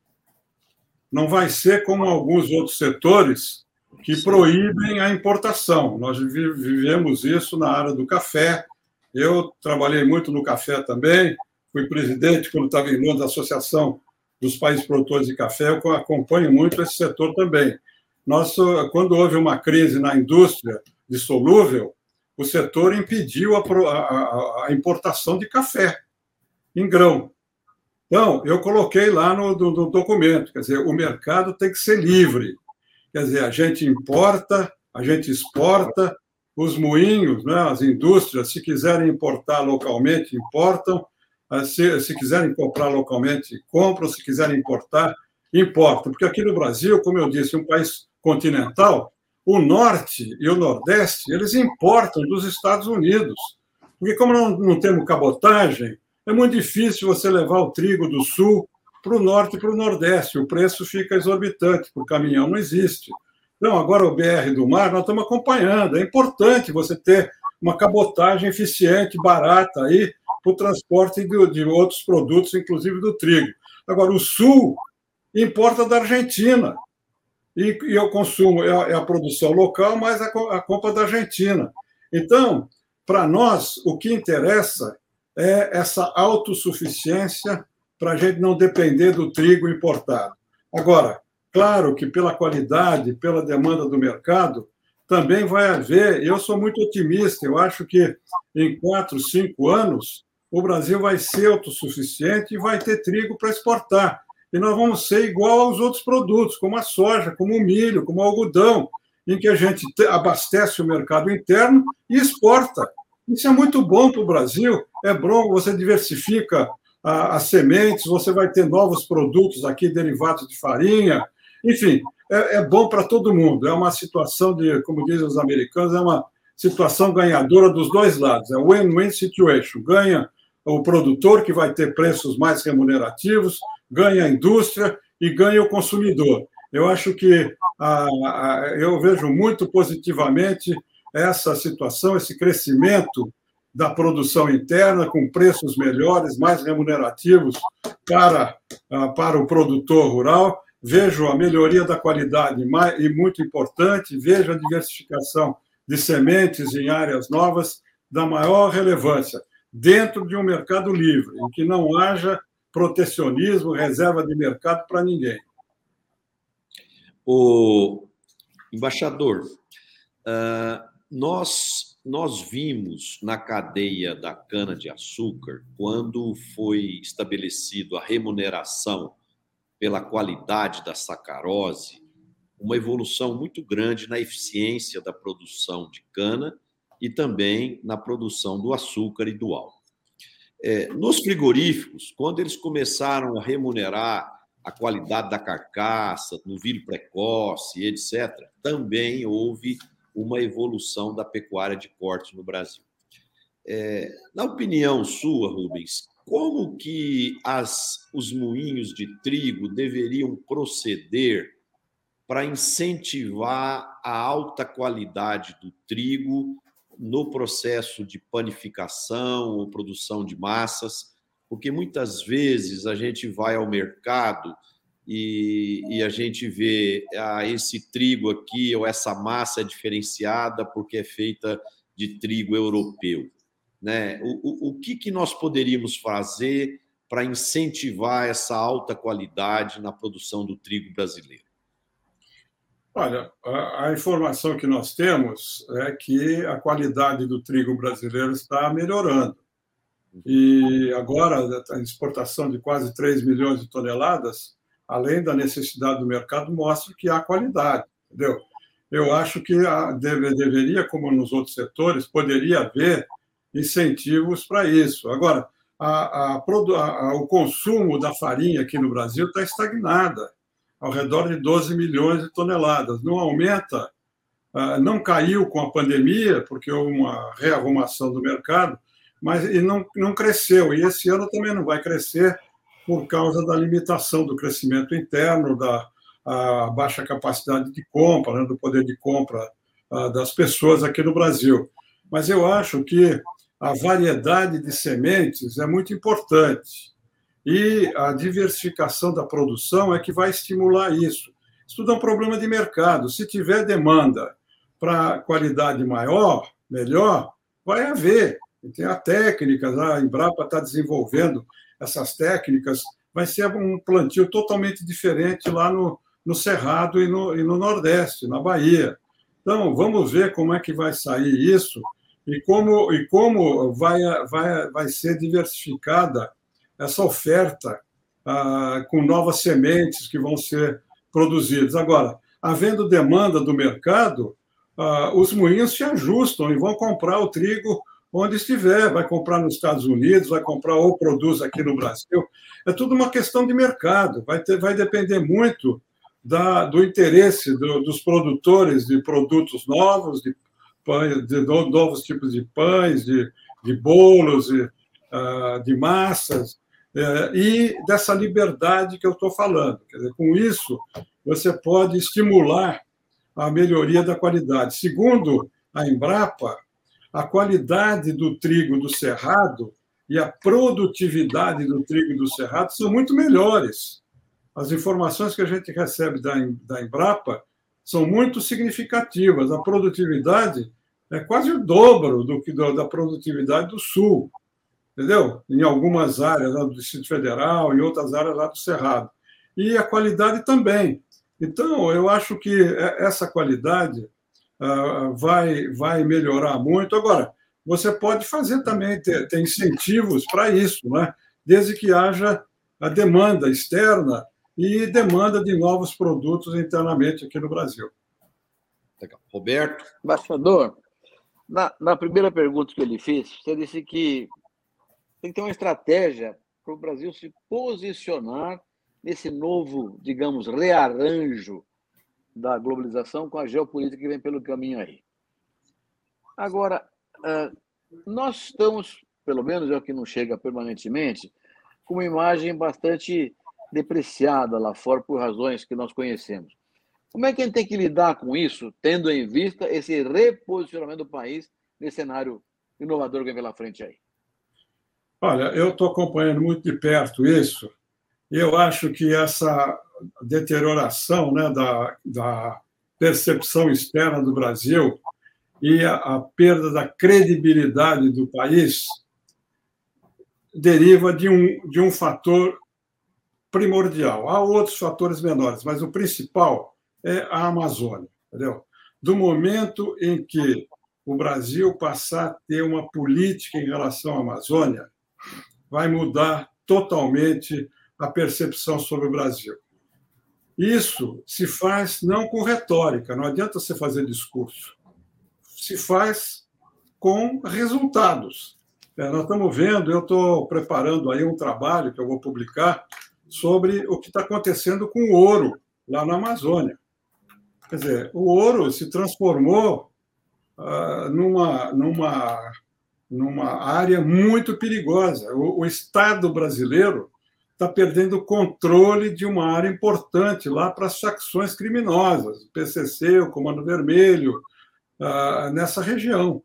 Não vai ser como alguns outros setores que proíbem a importação. Nós vivemos isso na área do café. Eu trabalhei muito no café também, fui presidente quando estava em Londres da Associação dos Países Produtores de Café, eu acompanho muito esse setor também. Nós, quando houve uma crise na indústria, dissolúvel, o setor impediu a, a, a importação de café em grão. Então, eu coloquei lá no, no, no, documento, quer dizer, o mercado tem que ser livre. Quer dizer, a gente importa, a gente exporta, os moinhos, né, as indústrias, se quiserem importar localmente, importam, se, se quiserem comprar localmente, compram, se quiserem importar, importam. Porque aqui no Brasil, como eu disse, um país continental, o norte e o nordeste, eles importam dos Estados Unidos. Porque, como não, não temos cabotagem, é muito difícil você levar o trigo do sul para o norte e para o nordeste. O preço fica exorbitante, o caminhão não existe. Então, agora o BR do mar, nós estamos acompanhando. É importante você ter uma cabotagem eficiente, barata aí, para o transporte de, de outros produtos, inclusive do trigo. Agora, o sul importa da Argentina e, e eu consumo, é a, é a, produção local, mas a, a compra da Argentina. Então, para nós, o que interessa é essa autossuficiência para a gente não depender do trigo importado. Agora, claro que pela qualidade, pela demanda do mercado, também vai haver, eu sou muito otimista, eu acho que em quatro, cinco anos, o Brasil vai ser autossuficiente e vai ter trigo para exportar e nós vamos ser igual aos outros produtos, como a soja, como o milho, como o algodão, em que a gente abastece o mercado interno e exporta. Isso é muito bom para o Brasil, é bom, você diversifica as sementes, você vai ter novos produtos aqui derivados de farinha, enfim, é, é bom para todo mundo. É uma situação de, como dizem os americanos, é uma situação ganhadora dos dois lados. É win-win situation. Ganha o produtor, que vai ter preços mais remunerativos, ganha a indústria e ganha o consumidor. Eu acho que a, a, eu vejo muito positivamente essa situação, esse crescimento da produção interna com preços melhores, mais remunerativos para, para o produtor rural. Vejo a melhoria da qualidade e muito importante, vejo a diversificação de sementes em áreas novas da maior relevância, dentro de um mercado livre, em que não haja protecionismo, reserva de mercado para ninguém. O embaixador, uh, nós, nós vimos na cadeia da cana-de-açúcar, quando foi estabelecido a remuneração pela qualidade da sacarose, uma evolução muito grande na eficiência da produção de cana e também na produção do açúcar e do álcool. É, nos frigoríficos, quando eles começaram a remunerar a qualidade da carcaça, novilho precoce, etc., também houve uma evolução da pecuária de corte no Brasil. É, na opinião sua, Rubens, como que as, os moinhos de trigo deveriam proceder para incentivar a alta qualidade do trigo no processo de panificação ou produção de massas, porque muitas vezes a gente vai ao mercado e, e, a gente vê ah, esse trigo aqui ou essa massa é diferenciada porque é feita de trigo europeu. Né? O, o, o que, que nós poderíamos fazer para incentivar essa alta qualidade na produção do trigo brasileiro? Olha, a, a, informação que nós temos é que a qualidade do trigo brasileiro está melhorando. E agora, a exportação de quase 3 milhões de toneladas, além da necessidade do mercado, mostra que há qualidade, entendeu? Eu acho que deve, deveria, como nos outros setores, poderia haver incentivos para isso. Agora, a, a, o consumo da farinha aqui no Brasil está estagnada ao redor de 12 milhões de toneladas. Não aumenta, ah, não caiu com a pandemia, porque houve uma rearrumação do mercado, mas e não, não cresceu. E esse ano também não vai crescer por causa da limitação do crescimento interno, da baixa capacidade de compra, né, do poder de compra ah, das pessoas aqui no Brasil. Mas eu acho que a variedade de sementes é muito importante. E a diversificação da produção é que vai estimular isso. Isso tudo é um problema de mercado. Se tiver demanda para qualidade maior, melhor, vai haver. Tem a técnica, a Embrapa está desenvolvendo essas técnicas. Vai ser um plantio totalmente diferente lá no, no Cerrado e no, e no Nordeste, na Bahia. Então, vamos ver como é que vai sair isso e como, e como vai, vai, vai ser diversificada essa oferta ah, com novas sementes que vão ser produzidas. Agora, havendo demanda do mercado, ah, os moinhos se ajustam e vão comprar o trigo onde estiver, vai comprar nos Estados Unidos, vai comprar ou produz aqui no Brasil. É tudo uma questão de mercado, vai, ter, vai depender muito da, do interesse do, dos produtores de produtos novos, de, de, novos tipos de pães, de, de bolos, de, uh, de massas, e dessa liberdade que eu estou falando. Dizer, com isso, você pode estimular a melhoria da qualidade. Segundo a Embrapa, a qualidade do trigo do cerrado e a produtividade do trigo do cerrado são muito melhores. As informações que a gente recebe da, da Embrapa são muito significativas. A produtividade é quase o dobro do que da produtividade do sul entendeu? Em algumas áreas lá do Distrito Federal, em outras áreas lá do Cerrado. E a qualidade também. Então, eu acho que é, essa qualidade uh, vai, vai melhorar muito. Agora, você pode fazer também, ter, ter incentivos para isso, né? desde que haja a demanda externa e demanda de novos produtos internamente aqui no Brasil. Legal. Roberto? Embaixador, na, na primeira pergunta que ele fez, você disse que tem que ter uma estratégia para o Brasil se posicionar nesse novo, digamos, rearranjo da globalização com a geopolítica que vem pelo caminho aí. Agora, nós estamos pelo menos é o que não chega permanentemente, com uma imagem bastante depreciada lá fora por razões que nós conhecemos. Como é que a gente tem que lidar com isso, tendo em vista esse reposicionamento do país nesse cenário inovador que vem pela frente aí? Olha, eu estou acompanhando muito de perto isso, eu acho que essa deterioração né, da, da percepção externa do Brasil e a, a perda da credibilidade do país deriva de um, de um fator primordial. Há outros fatores menores, mas o principal é a Amazônia. Entendeu? Do momento em que o Brasil passar a ter uma política em relação à Amazônia, vai mudar totalmente a percepção sobre o Brasil. Isso se faz não com retórica, não adianta você fazer discurso. Se faz com resultados. É, nós estamos vendo, eu estou preparando aí um trabalho que eu vou publicar sobre o que está acontecendo com o ouro lá na Amazônia. Quer dizer, o ouro se transformou uh, numa, numa, numa área muito perigosa. O, o Estado brasileiro está perdendo o controle de uma área importante lá para as facções criminosas, o PCC, o Comando Vermelho, uh, nessa região.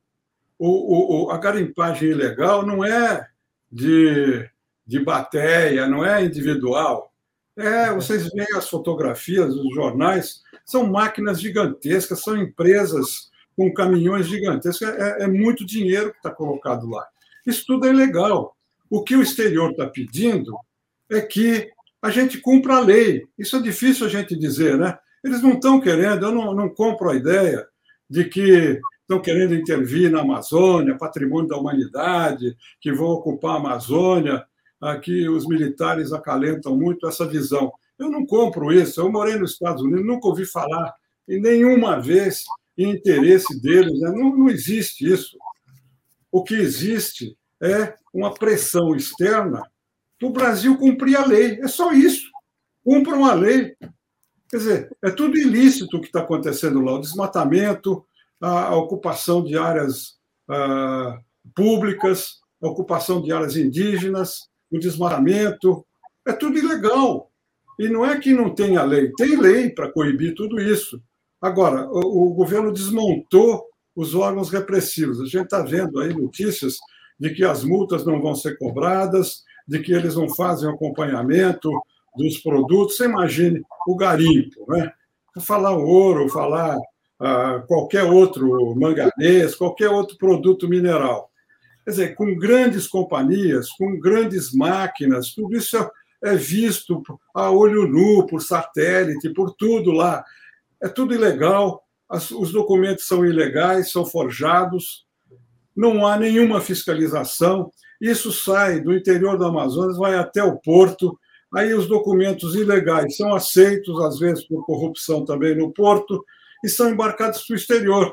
O, o, a garimpagem ilegal não é de, de bateia, não é individual. É, vocês veem as fotografias, os jornais, são máquinas gigantescas, são empresas com caminhões gigantescos, é, é muito dinheiro que está colocado lá. Isso tudo é legal. O que o exterior está pedindo é que a gente cumpra a lei. Isso é difícil a gente dizer, né? Eles não estão querendo, eu não, não compro a ideia de que estão querendo intervir na Amazônia, patrimônio da humanidade, que vão ocupar a Amazônia. Aqui os militares acalentam muito essa visão. Eu não compro isso. Eu morei nos Estados Unidos, nunca ouvi falar em nenhuma vez em interesse deles. Né? Não, não existe isso. O que existe é uma pressão externa para o Brasil cumprir a lei. É só isso. Cumpram a lei. Quer dizer, é tudo ilícito o que está acontecendo lá: o desmatamento, a, a ocupação de áreas ah, públicas, a ocupação de áreas indígenas, o desmatamento. É tudo ilegal. E não é que não tenha lei, tem lei para coibir tudo isso. Agora, o, o governo desmontou os órgãos repressivos. A gente está vendo aí notícias de que as multas não vão ser cobradas, de que eles não fazem acompanhamento dos produtos. Você imagine o garimpo, né? Falar ouro, falar ah, qualquer outro manganês, qualquer outro produto mineral. Quer dizer, com grandes companhias, com grandes máquinas, tudo isso é visto a olho nu, por satélite, por tudo lá. É tudo ilegal, os documentos são ilegais, são forjados, não há nenhuma fiscalização. Isso sai do interior do Amazonas, vai até o porto, aí os documentos ilegais são aceitos, às vezes por corrupção também no porto, e são embarcados para o exterior.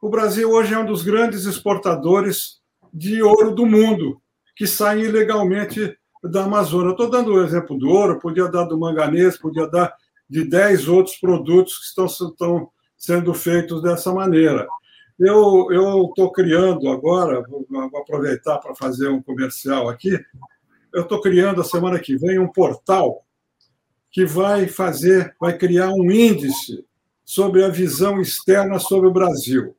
O Brasil hoje é um dos grandes exportadores de ouro do mundo, que saem ilegalmente da Amazônia. Estou dando o exemplo do ouro, podia dar do manganês, podia dar de 10 outros produtos que estão, estão sendo feitos dessa maneira. Eu estou criando agora, vou, vou aproveitar para fazer um comercial aqui, eu estou criando a semana que vem um portal que vai fazer, vai criar um índice sobre a visão externa sobre o Brasil.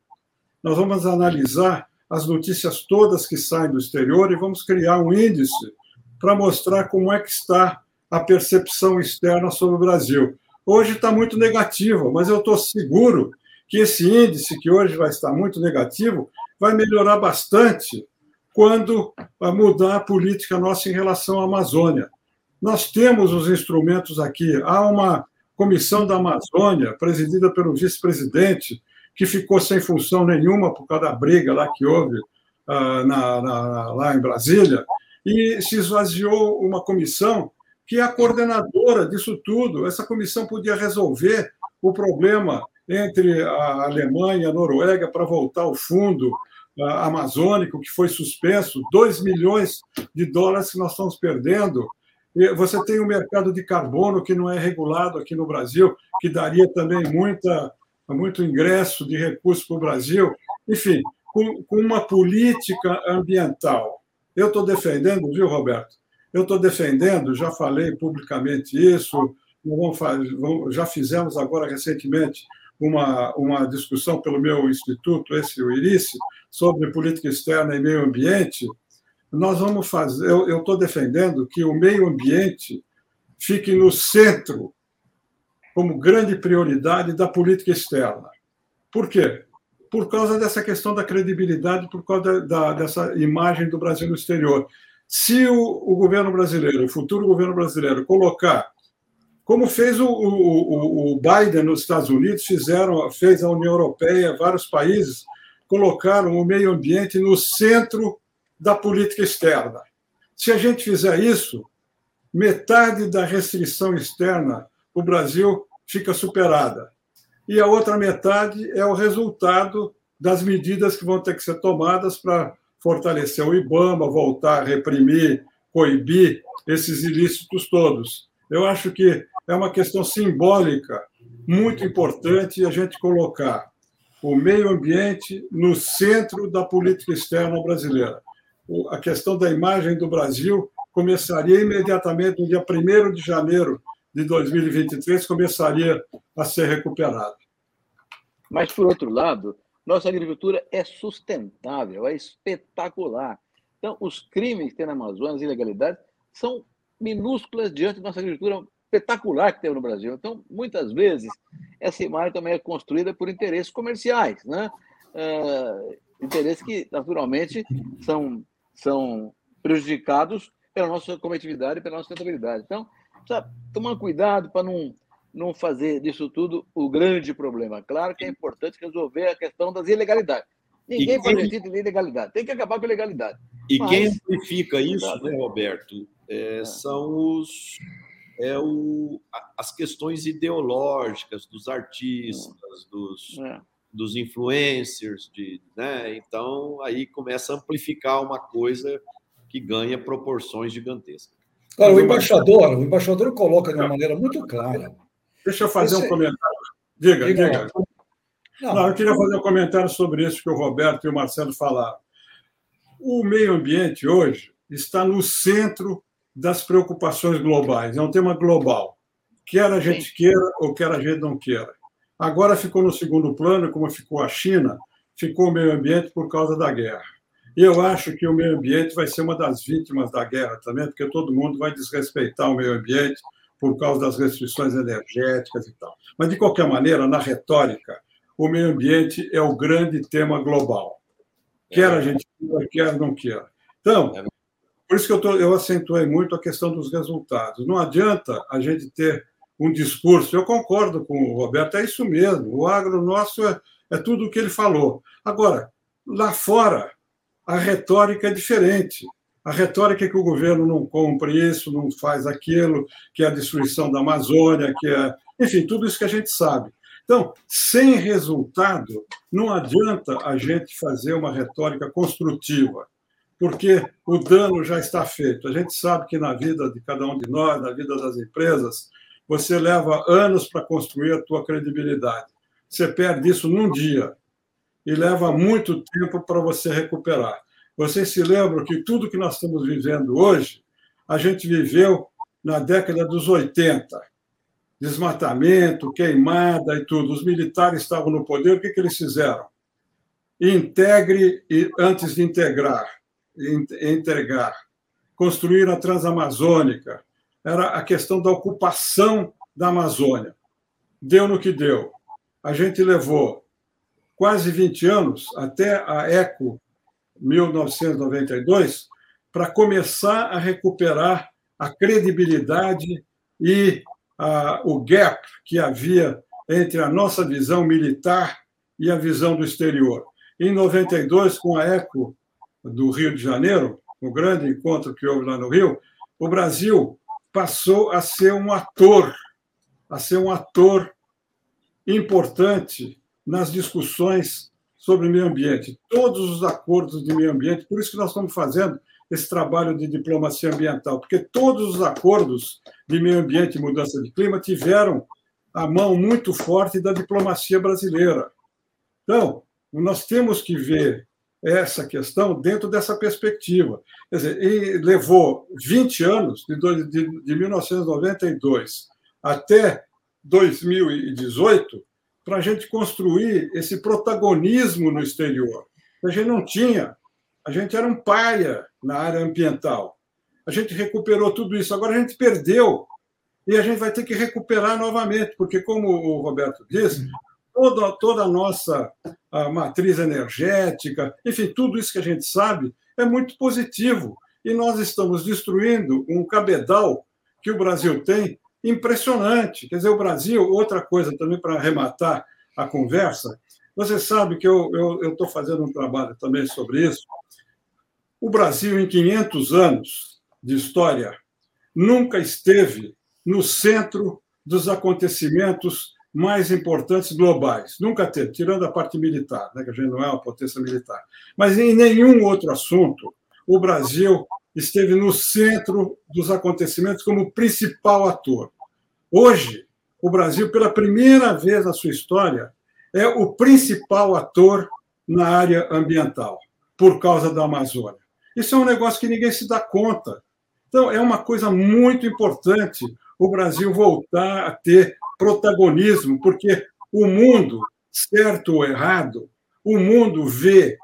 Nós vamos analisar as notícias todas que saem do exterior e vamos criar um índice para mostrar como é que está a percepção externa sobre o Brasil. Hoje está muito negativa, mas eu estou seguro que esse índice, que hoje vai estar muito negativo, vai melhorar bastante quando mudar a política nossa em relação à Amazônia. Nós temos os instrumentos aqui. Há uma comissão da Amazônia, presidida pelo vice-presidente, que ficou sem função nenhuma por causa da briga lá que houve uh, na, na, lá em Brasília, e se esvaziou uma comissão que é a coordenadora disso tudo. Essa comissão podia resolver o problema entre a Alemanha e a Noruega para voltar ao fundo uh, amazônico, que foi suspenso, 2 milhões de dólares que nós estamos perdendo. Você tem o um mercado de carbono que não é regulado aqui no Brasil, que daria também muita, muito ingresso de recursos para o Brasil. Enfim, com, com uma política ambiental Eu estou defendendo, viu, Roberto? Eu estou defendendo, já falei publicamente isso, já fizemos agora recentemente uma, uma discussão pelo meu instituto, esse o IRICE, sobre política externa e meio ambiente. Nós vamos fazer, eu estou defendendo que o meio ambiente fique no centro, como grande prioridade da política externa. Por quê? Por causa dessa questão da credibilidade, por causa da, dessa imagem do Brasil no exterior. Se o, o governo brasileiro, o futuro governo brasileiro, colocar como fez o, o, o, Biden nos Estados Unidos, fizeram, fez a União Europeia, vários países colocaram o meio ambiente no centro da política externa. Se a gente fizer isso, metade da restrição externa o Brasil fica superada. E a outra metade é o resultado das medidas que vão ter que ser tomadas para fortalecer o IBAMA, voltar a reprimir, coibir esses ilícitos todos. Eu acho que é uma questão simbólica muito importante a gente colocar o meio ambiente no centro da política externa brasileira. A questão da imagem do Brasil começaria imediatamente no dia 1 de janeiro de 2023 começaria a ser recuperada. Mas, por outro lado, nossa agricultura é sustentável, é espetacular. Então, os crimes que tem na Amazônia, as ilegalidades, são minúsculas diante da nossa agricultura espetacular que temos no Brasil. Então, muitas vezes, essa imagem também é construída por interesses comerciais, né? Uh, interesses que, naturalmente, são, são prejudicados pela nossa competitividade e pela nossa sustentabilidade. Então, precisa tomar cuidado para não, não fazer disso tudo o grande problema. Claro que é importante resolver a questão das ilegalidades. Ninguém quem... pode ilegalidade. Tem que acabar com a ilegalidade. E Mas... quem amplifica isso, né, Roberto, é, é. são os é o, as questões ideológicas dos artistas, é. dos, é. dos influencers, de, né? então aí começa a amplificar uma coisa que ganha proporções gigantescas. Claro, o embaixador, o embaixador coloca de uma maneira muito clara. Deixa eu fazer Esse... um comentário. Diga, diga. diga. Não. Não, eu queria fazer um comentário sobre isso que o Roberto e o Marcelo falaram. O meio ambiente hoje está no centro das preocupações globais, é um tema global. Quer a gente Sim. queira ou quer a gente não queira. Agora ficou no segundo plano, como ficou a China, ficou o meio ambiente por causa da guerra. E eu acho que o meio ambiente vai ser uma das vítimas da guerra também, porque todo mundo vai desrespeitar o meio ambiente por causa das restrições energéticas e tal. Mas, de qualquer maneira, na retórica, o meio ambiente é o grande tema global. Quer a gente queira, quer não queira. Então, é por isso que eu, tô, eu acentuei muito a questão dos resultados. Não adianta a gente ter um discurso. Eu concordo com o Roberto, é isso mesmo. O agro nosso é, é tudo o que ele falou. Agora, lá fora, a retórica é diferente. A retórica é que o governo não compra isso, não faz aquilo, que é a destruição da Amazônia, que é. Enfim, tudo isso que a gente sabe. Então, sem resultado, não adianta a gente fazer uma retórica construtiva porque o dano já está feito. A gente sabe que na vida de cada um de nós, na vida das empresas, você leva anos para construir a tua credibilidade. Você perde isso num dia e leva muito tempo para você recuperar. Vocês se lembram que tudo que nós estamos vivendo hoje, a gente viveu na década dos 80. Desmatamento, queimada e tudo. Os militares estavam no poder, o que, que eles fizeram? Integre antes de integrar entregar, construir a Transamazônica, era a questão da ocupação da Amazônia. Deu no que deu. A gente levou quase 20 anos, até a ECO 1992, para começar a recuperar a credibilidade e a, o gap que havia entre a nossa visão militar e a visão do exterior. Em 92, com a ECO do Rio de Janeiro, o grande encontro que houve lá no Rio, o Brasil passou a ser um ator, a ser um ator importante nas discussões sobre meio ambiente. Todos os acordos de meio ambiente, por isso que nós estamos fazendo esse trabalho de diplomacia ambiental, porque todos os acordos de meio ambiente e mudança de clima tiveram a mão muito forte da diplomacia brasileira. Então, nós temos que ver essa questão dentro dessa perspectiva. Quer dizer, levou 20 anos, de 1992 até 2018, para a gente construir esse protagonismo no exterior. A gente não tinha, a gente era um paia na área ambiental. A gente recuperou tudo isso, agora a gente perdeu e a gente vai ter que recuperar novamente, porque, como o Roberto disse, toda, toda a nossa a matriz energética, enfim, tudo isso que a gente sabe é muito positivo. E nós estamos destruindo um cabedal que o Brasil tem impressionante. Quer dizer, o Brasil, outra coisa também para arrematar a conversa, você sabe que eu estou fazendo um trabalho também sobre isso. O Brasil, em 500 anos de história, nunca esteve no centro dos acontecimentos mais importantes globais. Nunca teve, tirando a parte militar, né, que a gente não é uma potência militar. Mas em nenhum outro assunto o Brasil esteve no centro dos acontecimentos como principal ator. Hoje, o Brasil, pela primeira vez na sua história, é o principal ator na área ambiental, por causa da Amazônia. Isso é um negócio que ninguém se dá conta. Então, é uma coisa muito importante o Brasil voltar a ter protagonismo, porque o mundo, certo ou errado, o mundo vê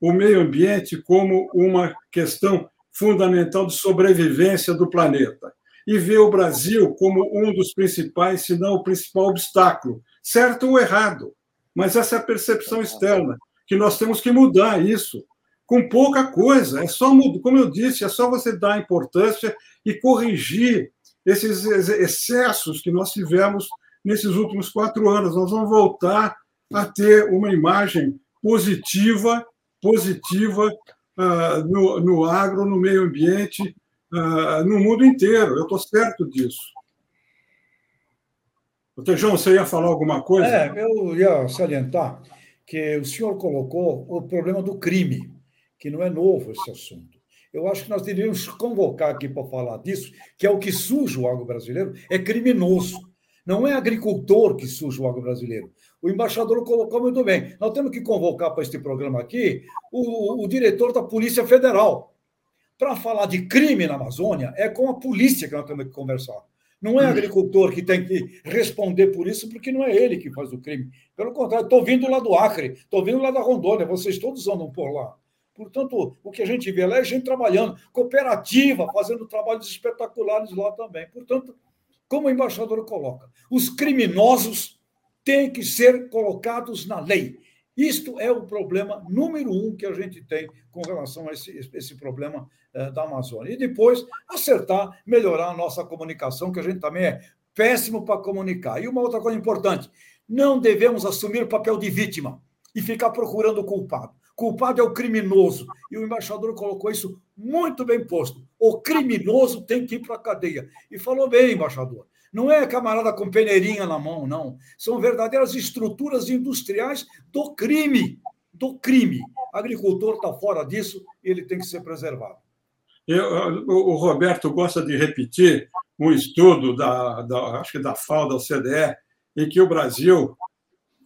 o meio ambiente como uma questão fundamental de sobrevivência do planeta e vê o Brasil como um dos principais, se não o principal obstáculo, certo ou errado. Mas essa é a percepção externa, que nós temos que mudar isso com pouca coisa. É só, como eu disse, é só você dar importância e corrigir esses excessos que nós tivemos nesses últimos quatro anos. Nós vamos voltar a ter uma imagem positiva, positiva uh, no, no agro, no meio ambiente, uh, no mundo inteiro. Eu estou certo disso. O Tejão, você ia falar alguma coisa? É, eu ia salientar que o senhor colocou o problema do crime, que não é novo esse assunto. Eu acho que nós deveríamos convocar aqui para falar disso, que é o que suja o agro brasileiro, é criminoso. Não é agricultor que suja o agro brasileiro. O embaixador colocou muito bem. Nós temos que convocar para este programa aqui o, o diretor da Polícia Federal. Para falar de crime na Amazônia, é com a polícia que nós temos que conversar. Não é agricultor que tem que responder por isso, porque não é ele que faz o crime. Pelo contrário, estou vindo lá do Acre, estou vindo lá da Rondônia, vocês todos andam por lá. Portanto, o que a gente vê lá é gente trabalhando, cooperativa, fazendo trabalhos espetaculares lá também. Portanto, como o embaixador coloca, os criminosos têm que ser colocados na lei. Isto é o problema número um que a gente tem com relação a esse, esse problema eh, da Amazônia. E depois, acertar, melhorar a nossa comunicação, que a gente também é péssimo para comunicar. E uma outra coisa importante: não devemos assumir o papel de vítima e ficar procurando o culpado culpado é o criminoso. E o embaixador colocou isso muito bem posto. O criminoso tem que ir para a cadeia. E falou bem, embaixador. Não é camarada com peneirinha na mão, não. São verdadeiras estruturas industriais do crime. Do crime. O agricultor está fora disso ele tem que ser preservado. Eu, o Roberto gosta de repetir um estudo da, da acho que da FAO, da OCDE, em que o Brasil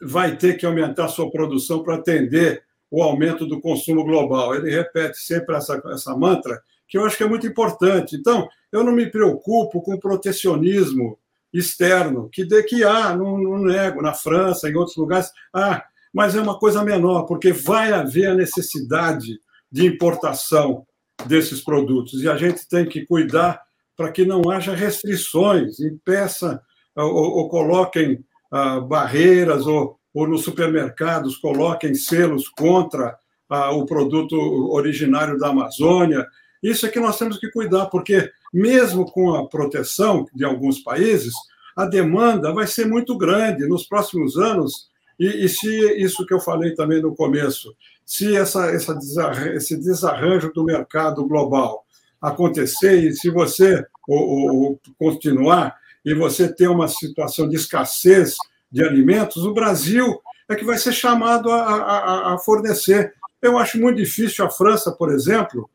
vai ter que aumentar sua produção para atender o aumento do consumo global. Ele repete sempre essa, essa mantra, que eu acho que é muito importante. Então, eu não me preocupo com protecionismo externo, que, de, que há, não, não nego, na França, em outros lugares, há, mas é uma coisa menor, porque vai haver a necessidade de importação desses produtos, e a gente tem que cuidar para que não haja restrições, impeça ou, ou coloquem ah, barreiras ou ou nos supermercados coloquem selos contra ah, o produto originário da Amazônia. Isso é que nós temos que cuidar, porque mesmo com a proteção de alguns países, a demanda vai ser muito grande nos próximos anos. E, e se isso que eu falei também no começo, se essa, essa desarranjo, esse desarranjo do mercado global acontecer e se você ou, ou, continuar e você ter uma situação de escassez de alimentos, o Brasil é que vai ser chamado a, a, a fornecer. Eu acho muito difícil a França, por exemplo,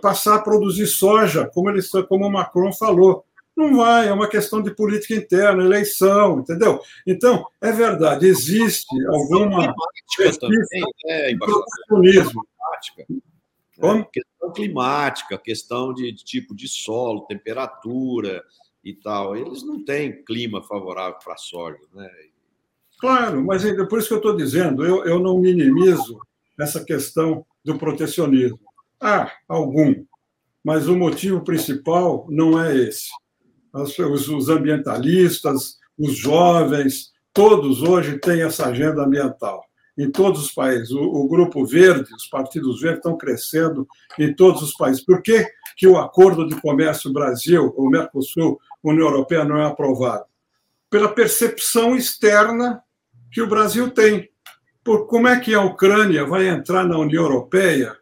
passar a produzir soja, como, ele, como o Macron falou. Não vai, é uma questão de política interna, eleição, entendeu? Então, é verdade, existe alguma também, é, protecionismo. climática. Como? Questão climática, questão de, de tipo de solo, temperatura e tal. Eles não têm clima favorável para a soja, né? Claro, mas é por isso que eu estou dizendo, eu, eu não minimizo essa questão do protecionismo. Há algum, mas o motivo principal não é esse. Os, os ambientalistas, os jovens, todos hoje têm essa agenda ambiental em todos os países. O, o, Grupo Verde, os partidos verdes estão crescendo em todos os países. Por que, que o Acordo de Comércio Brasil, o Mercosul, União Europeia não é aprovado? Pela percepção externa que o Brasil tem. Por como é que a Ucrânia vai entrar na União Europeia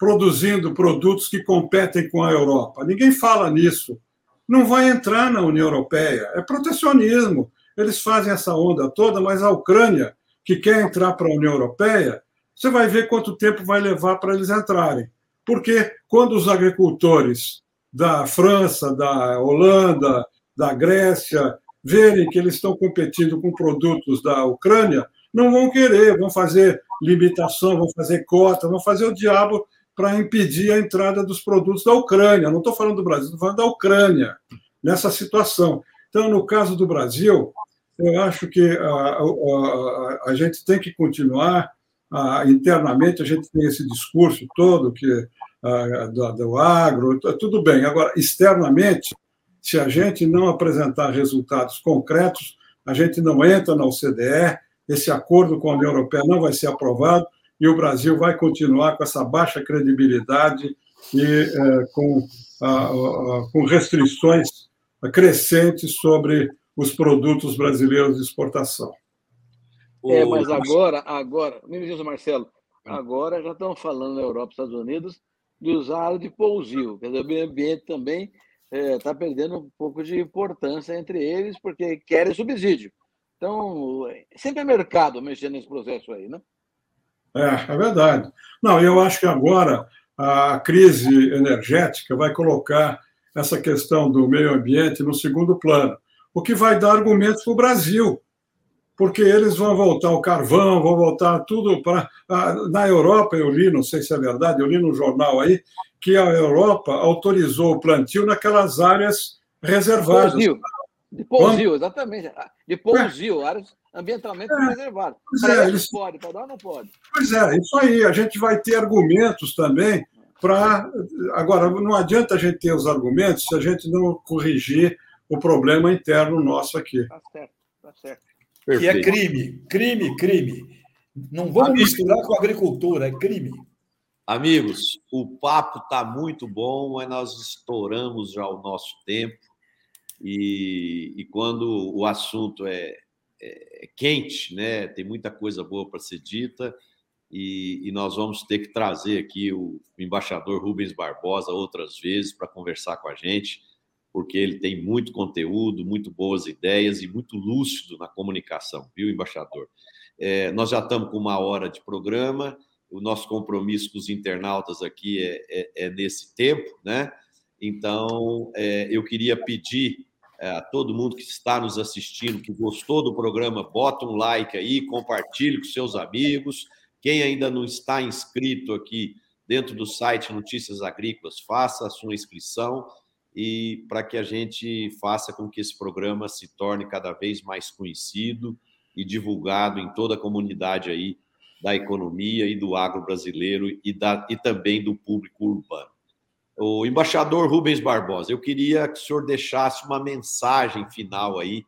produzindo produtos que competem com a Europa? Ninguém fala nisso. Não vai entrar na União Europeia. É protecionismo. Eles fazem essa onda toda, mas a Ucrânia que quer entrar para a União Europeia, você vai ver quanto tempo vai levar para eles entrarem. Porque quando os agricultores da França, da Holanda, da Grécia verem que eles estão competindo com produtos da Ucrânia, não vão querer, vão fazer limitação, vão fazer cota, vão fazer o diabo para impedir a entrada dos produtos da Ucrânia. Não estou falando do Brasil, estou falando da Ucrânia, nessa situação. Então, no caso do Brasil, eu acho que a, a, a gente tem que continuar, a, internamente, a gente tem esse discurso todo que do, do agro, tudo bem. Agora, externamente, se a gente não apresentar resultados concretos, a gente não entra na OCDE, esse acordo com a União Europeia não vai ser aprovado e o Brasil vai continuar com essa baixa credibilidade e é, com, com restrições crescentes sobre os produtos brasileiros de exportação. É, mas agora, agora, me diz, Marcelo, agora já estão falando na Europa e Estados Unidos de usar de pousio, quer dizer, o meio ambiente também está é, perdendo um pouco de importância entre eles, porque querem subsídio. Então, sempre é mercado mexendo nesse processo aí, né? É, é verdade. Não, eu acho que agora a crise energética vai colocar essa questão do meio ambiente no segundo plano o que vai dar argumentos para o Brasil, porque eles vão voltar o carvão, vão voltar tudo para. Na Europa, eu li, não sei se é verdade, eu li no jornal aí, que a Europa autorizou o plantio naquelas áreas reservadas. Pousio. De pousio, exatamente. De pousio, é. áreas ambientalmente é. reservadas. Pois é, eles... pode, pode ou não pode? Pois é, isso aí. A gente vai ter argumentos também para. Agora, não adianta a gente ter os argumentos se a gente não corrigir o problema interno nosso aqui. Tá certo, tá certo. Que é crime, crime, crime. Não vamos Amigos, misturar com a agricultura, é crime. Amigos, o papo está muito bom, mas nós estouramos já o nosso tempo. E, e quando o assunto é, é, é quente, né, tem muita coisa boa para ser dita. E, e, nós vamos ter que trazer aqui o embaixador Rubens Barbosa outras vezes para conversar com a gente porque ele tem muito conteúdo, muito boas ideias e muito lúcido na comunicação, viu, embaixador? É, nós já estamos com uma hora de programa, o nosso compromisso com os internautas aqui é, é, é nesse tempo, né? Então, é, eu queria pedir é, a todo mundo que está nos assistindo, que gostou do programa, bota um like aí, compartilhe com seus amigos. Quem ainda não está inscrito aqui dentro do site Notícias Agrícolas, faça a sua inscrição e para que a gente faça com que esse programa se torne cada vez mais conhecido e divulgado em toda a comunidade aí da economia e do agro brasileiro e, da, e também do público urbano. O embaixador Rubens Barbosa, eu queria que o senhor deixasse uma mensagem final aí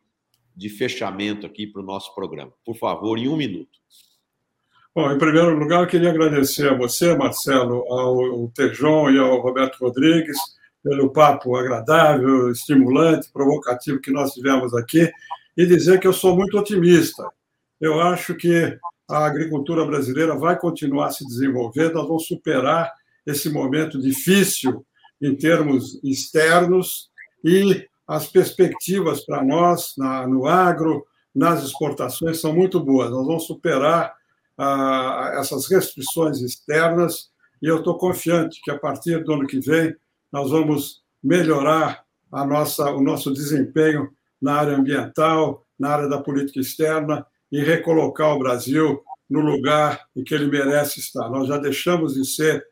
de fechamento aqui para o nosso programa. Por favor, em um minuto. Bom, em primeiro lugar, eu queria agradecer a você, Marcelo, ao Tejon e ao Roberto Rodrigues pelo papo agradável, estimulante, provocativo que nós tivemos aqui e dizer que eu sou muito otimista. Eu acho que a agricultura brasileira vai continuar se desenvolvendo, nós vamos superar esse momento difícil em termos externos e as perspectivas para nós na, no agro, nas exportações são muito boas. Nós vamos superar ah, essas restrições externas e eu estou confiante que a partir do ano que vem nós vamos melhorar a nossa, o nosso desempenho na área ambiental, na área da política externa e recolocar o Brasil no lugar em que ele merece estar. Nós já deixamos de ser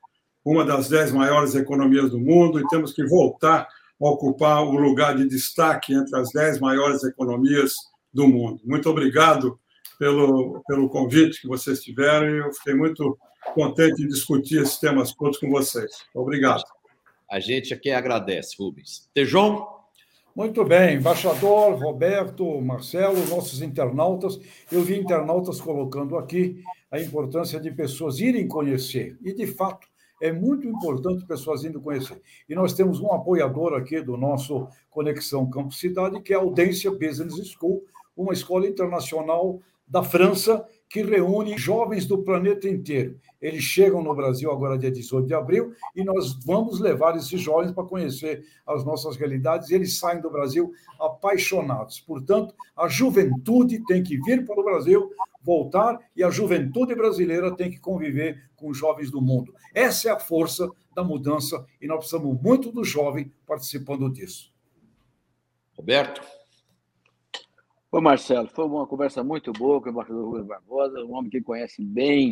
uma das dez maiores economias do mundo e temos que voltar a ocupar um lugar de destaque entre as dez maiores economias do mundo. Muito obrigado pelo, pelo convite que vocês tiveram e eu fiquei muito contente em discutir esses temas todos com vocês. Obrigado. A gente aqui agradece, Rubens. Tejon? Muito bem, embaixador Roberto, Marcelo, nossos internautas. Eu vi internautas colocando aqui a importância de pessoas irem conhecer. E, de fato, é muito importante pessoas indo conhecer. E nós temos um apoiador aqui do nosso Conexão Campo Cidade, que é a Audência Business School, uma escola internacional da França que reúne jovens do planeta inteiro. Eles chegam no Brasil agora, dia 18 de abril, e nós vamos levar esses jovens para conhecer as nossas realidades, e eles saem do Brasil apaixonados. Portanto, a juventude tem que vir para o Brasil, voltar, e a juventude brasileira tem que conviver com os jovens do mundo. Essa é a força da mudança, e nós precisamos muito do jovem participando disso. Roberto? Ô, Marcelo, foi uma conversa muito boa com o embaixador Rubens Barbosa, um homem que conhece bem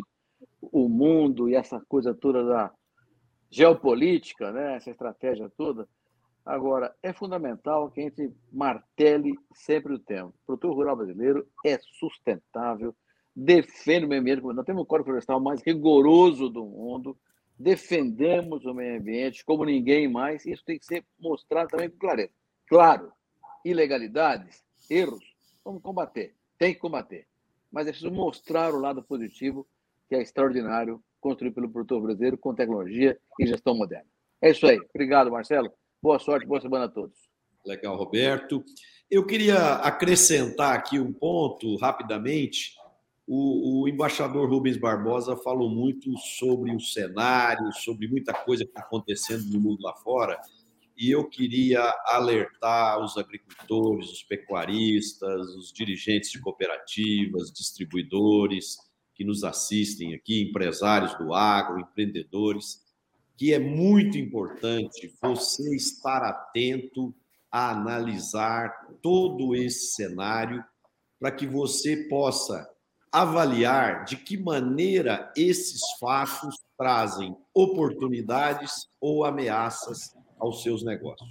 o mundo e essa coisa toda da geopolítica, né? essa estratégia toda. Agora, é fundamental que a gente martele sempre o tema. O produtor rural brasileiro é sustentável, defende o meio ambiente. Nós temos o Código Florestal mais rigoroso do mundo, defendemos o meio ambiente como ninguém mais, isso tem que ser mostrado também com clareza. Claro, ilegalidades, erros, Vamos combater. Tem que combater. Mas é preciso mostrar o lado positivo, que é extraordinário, construído pelo produtor brasileiro com tecnologia e gestão moderna. É isso aí. Obrigado, Marcelo. Boa sorte, boa semana a todos. Legal, Roberto. Eu queria acrescentar aqui um ponto rapidamente. O, o, embaixador Rubens Barbosa falou muito sobre o cenário, sobre muita coisa que está acontecendo no mundo lá fora e eu queria alertar os agricultores, os pecuaristas, os dirigentes de cooperativas, distribuidores que nos assistem aqui, empresários do agro, empreendedores, que é muito importante você estar atento a analisar todo esse cenário para que você possa avaliar de que maneira esses fatos trazem oportunidades ou ameaças aos seus negócios.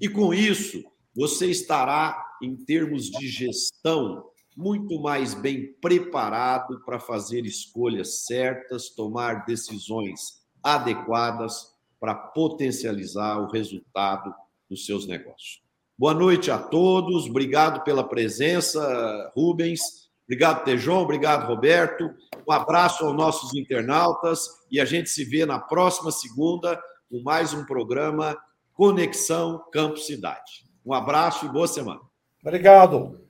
E com isso, você estará, em termos de gestão, muito mais bem preparado para fazer escolhas certas, tomar decisões adequadas para potencializar o resultado dos seus negócios. Boa noite a todos, obrigado pela presença, Rubens. Obrigado, Tejon, obrigado, Roberto. Um abraço aos nossos internautas e a gente se vê na próxima segunda com mais um programa Conexão Campo Cidade. Um abraço e boa semana. Obrigado.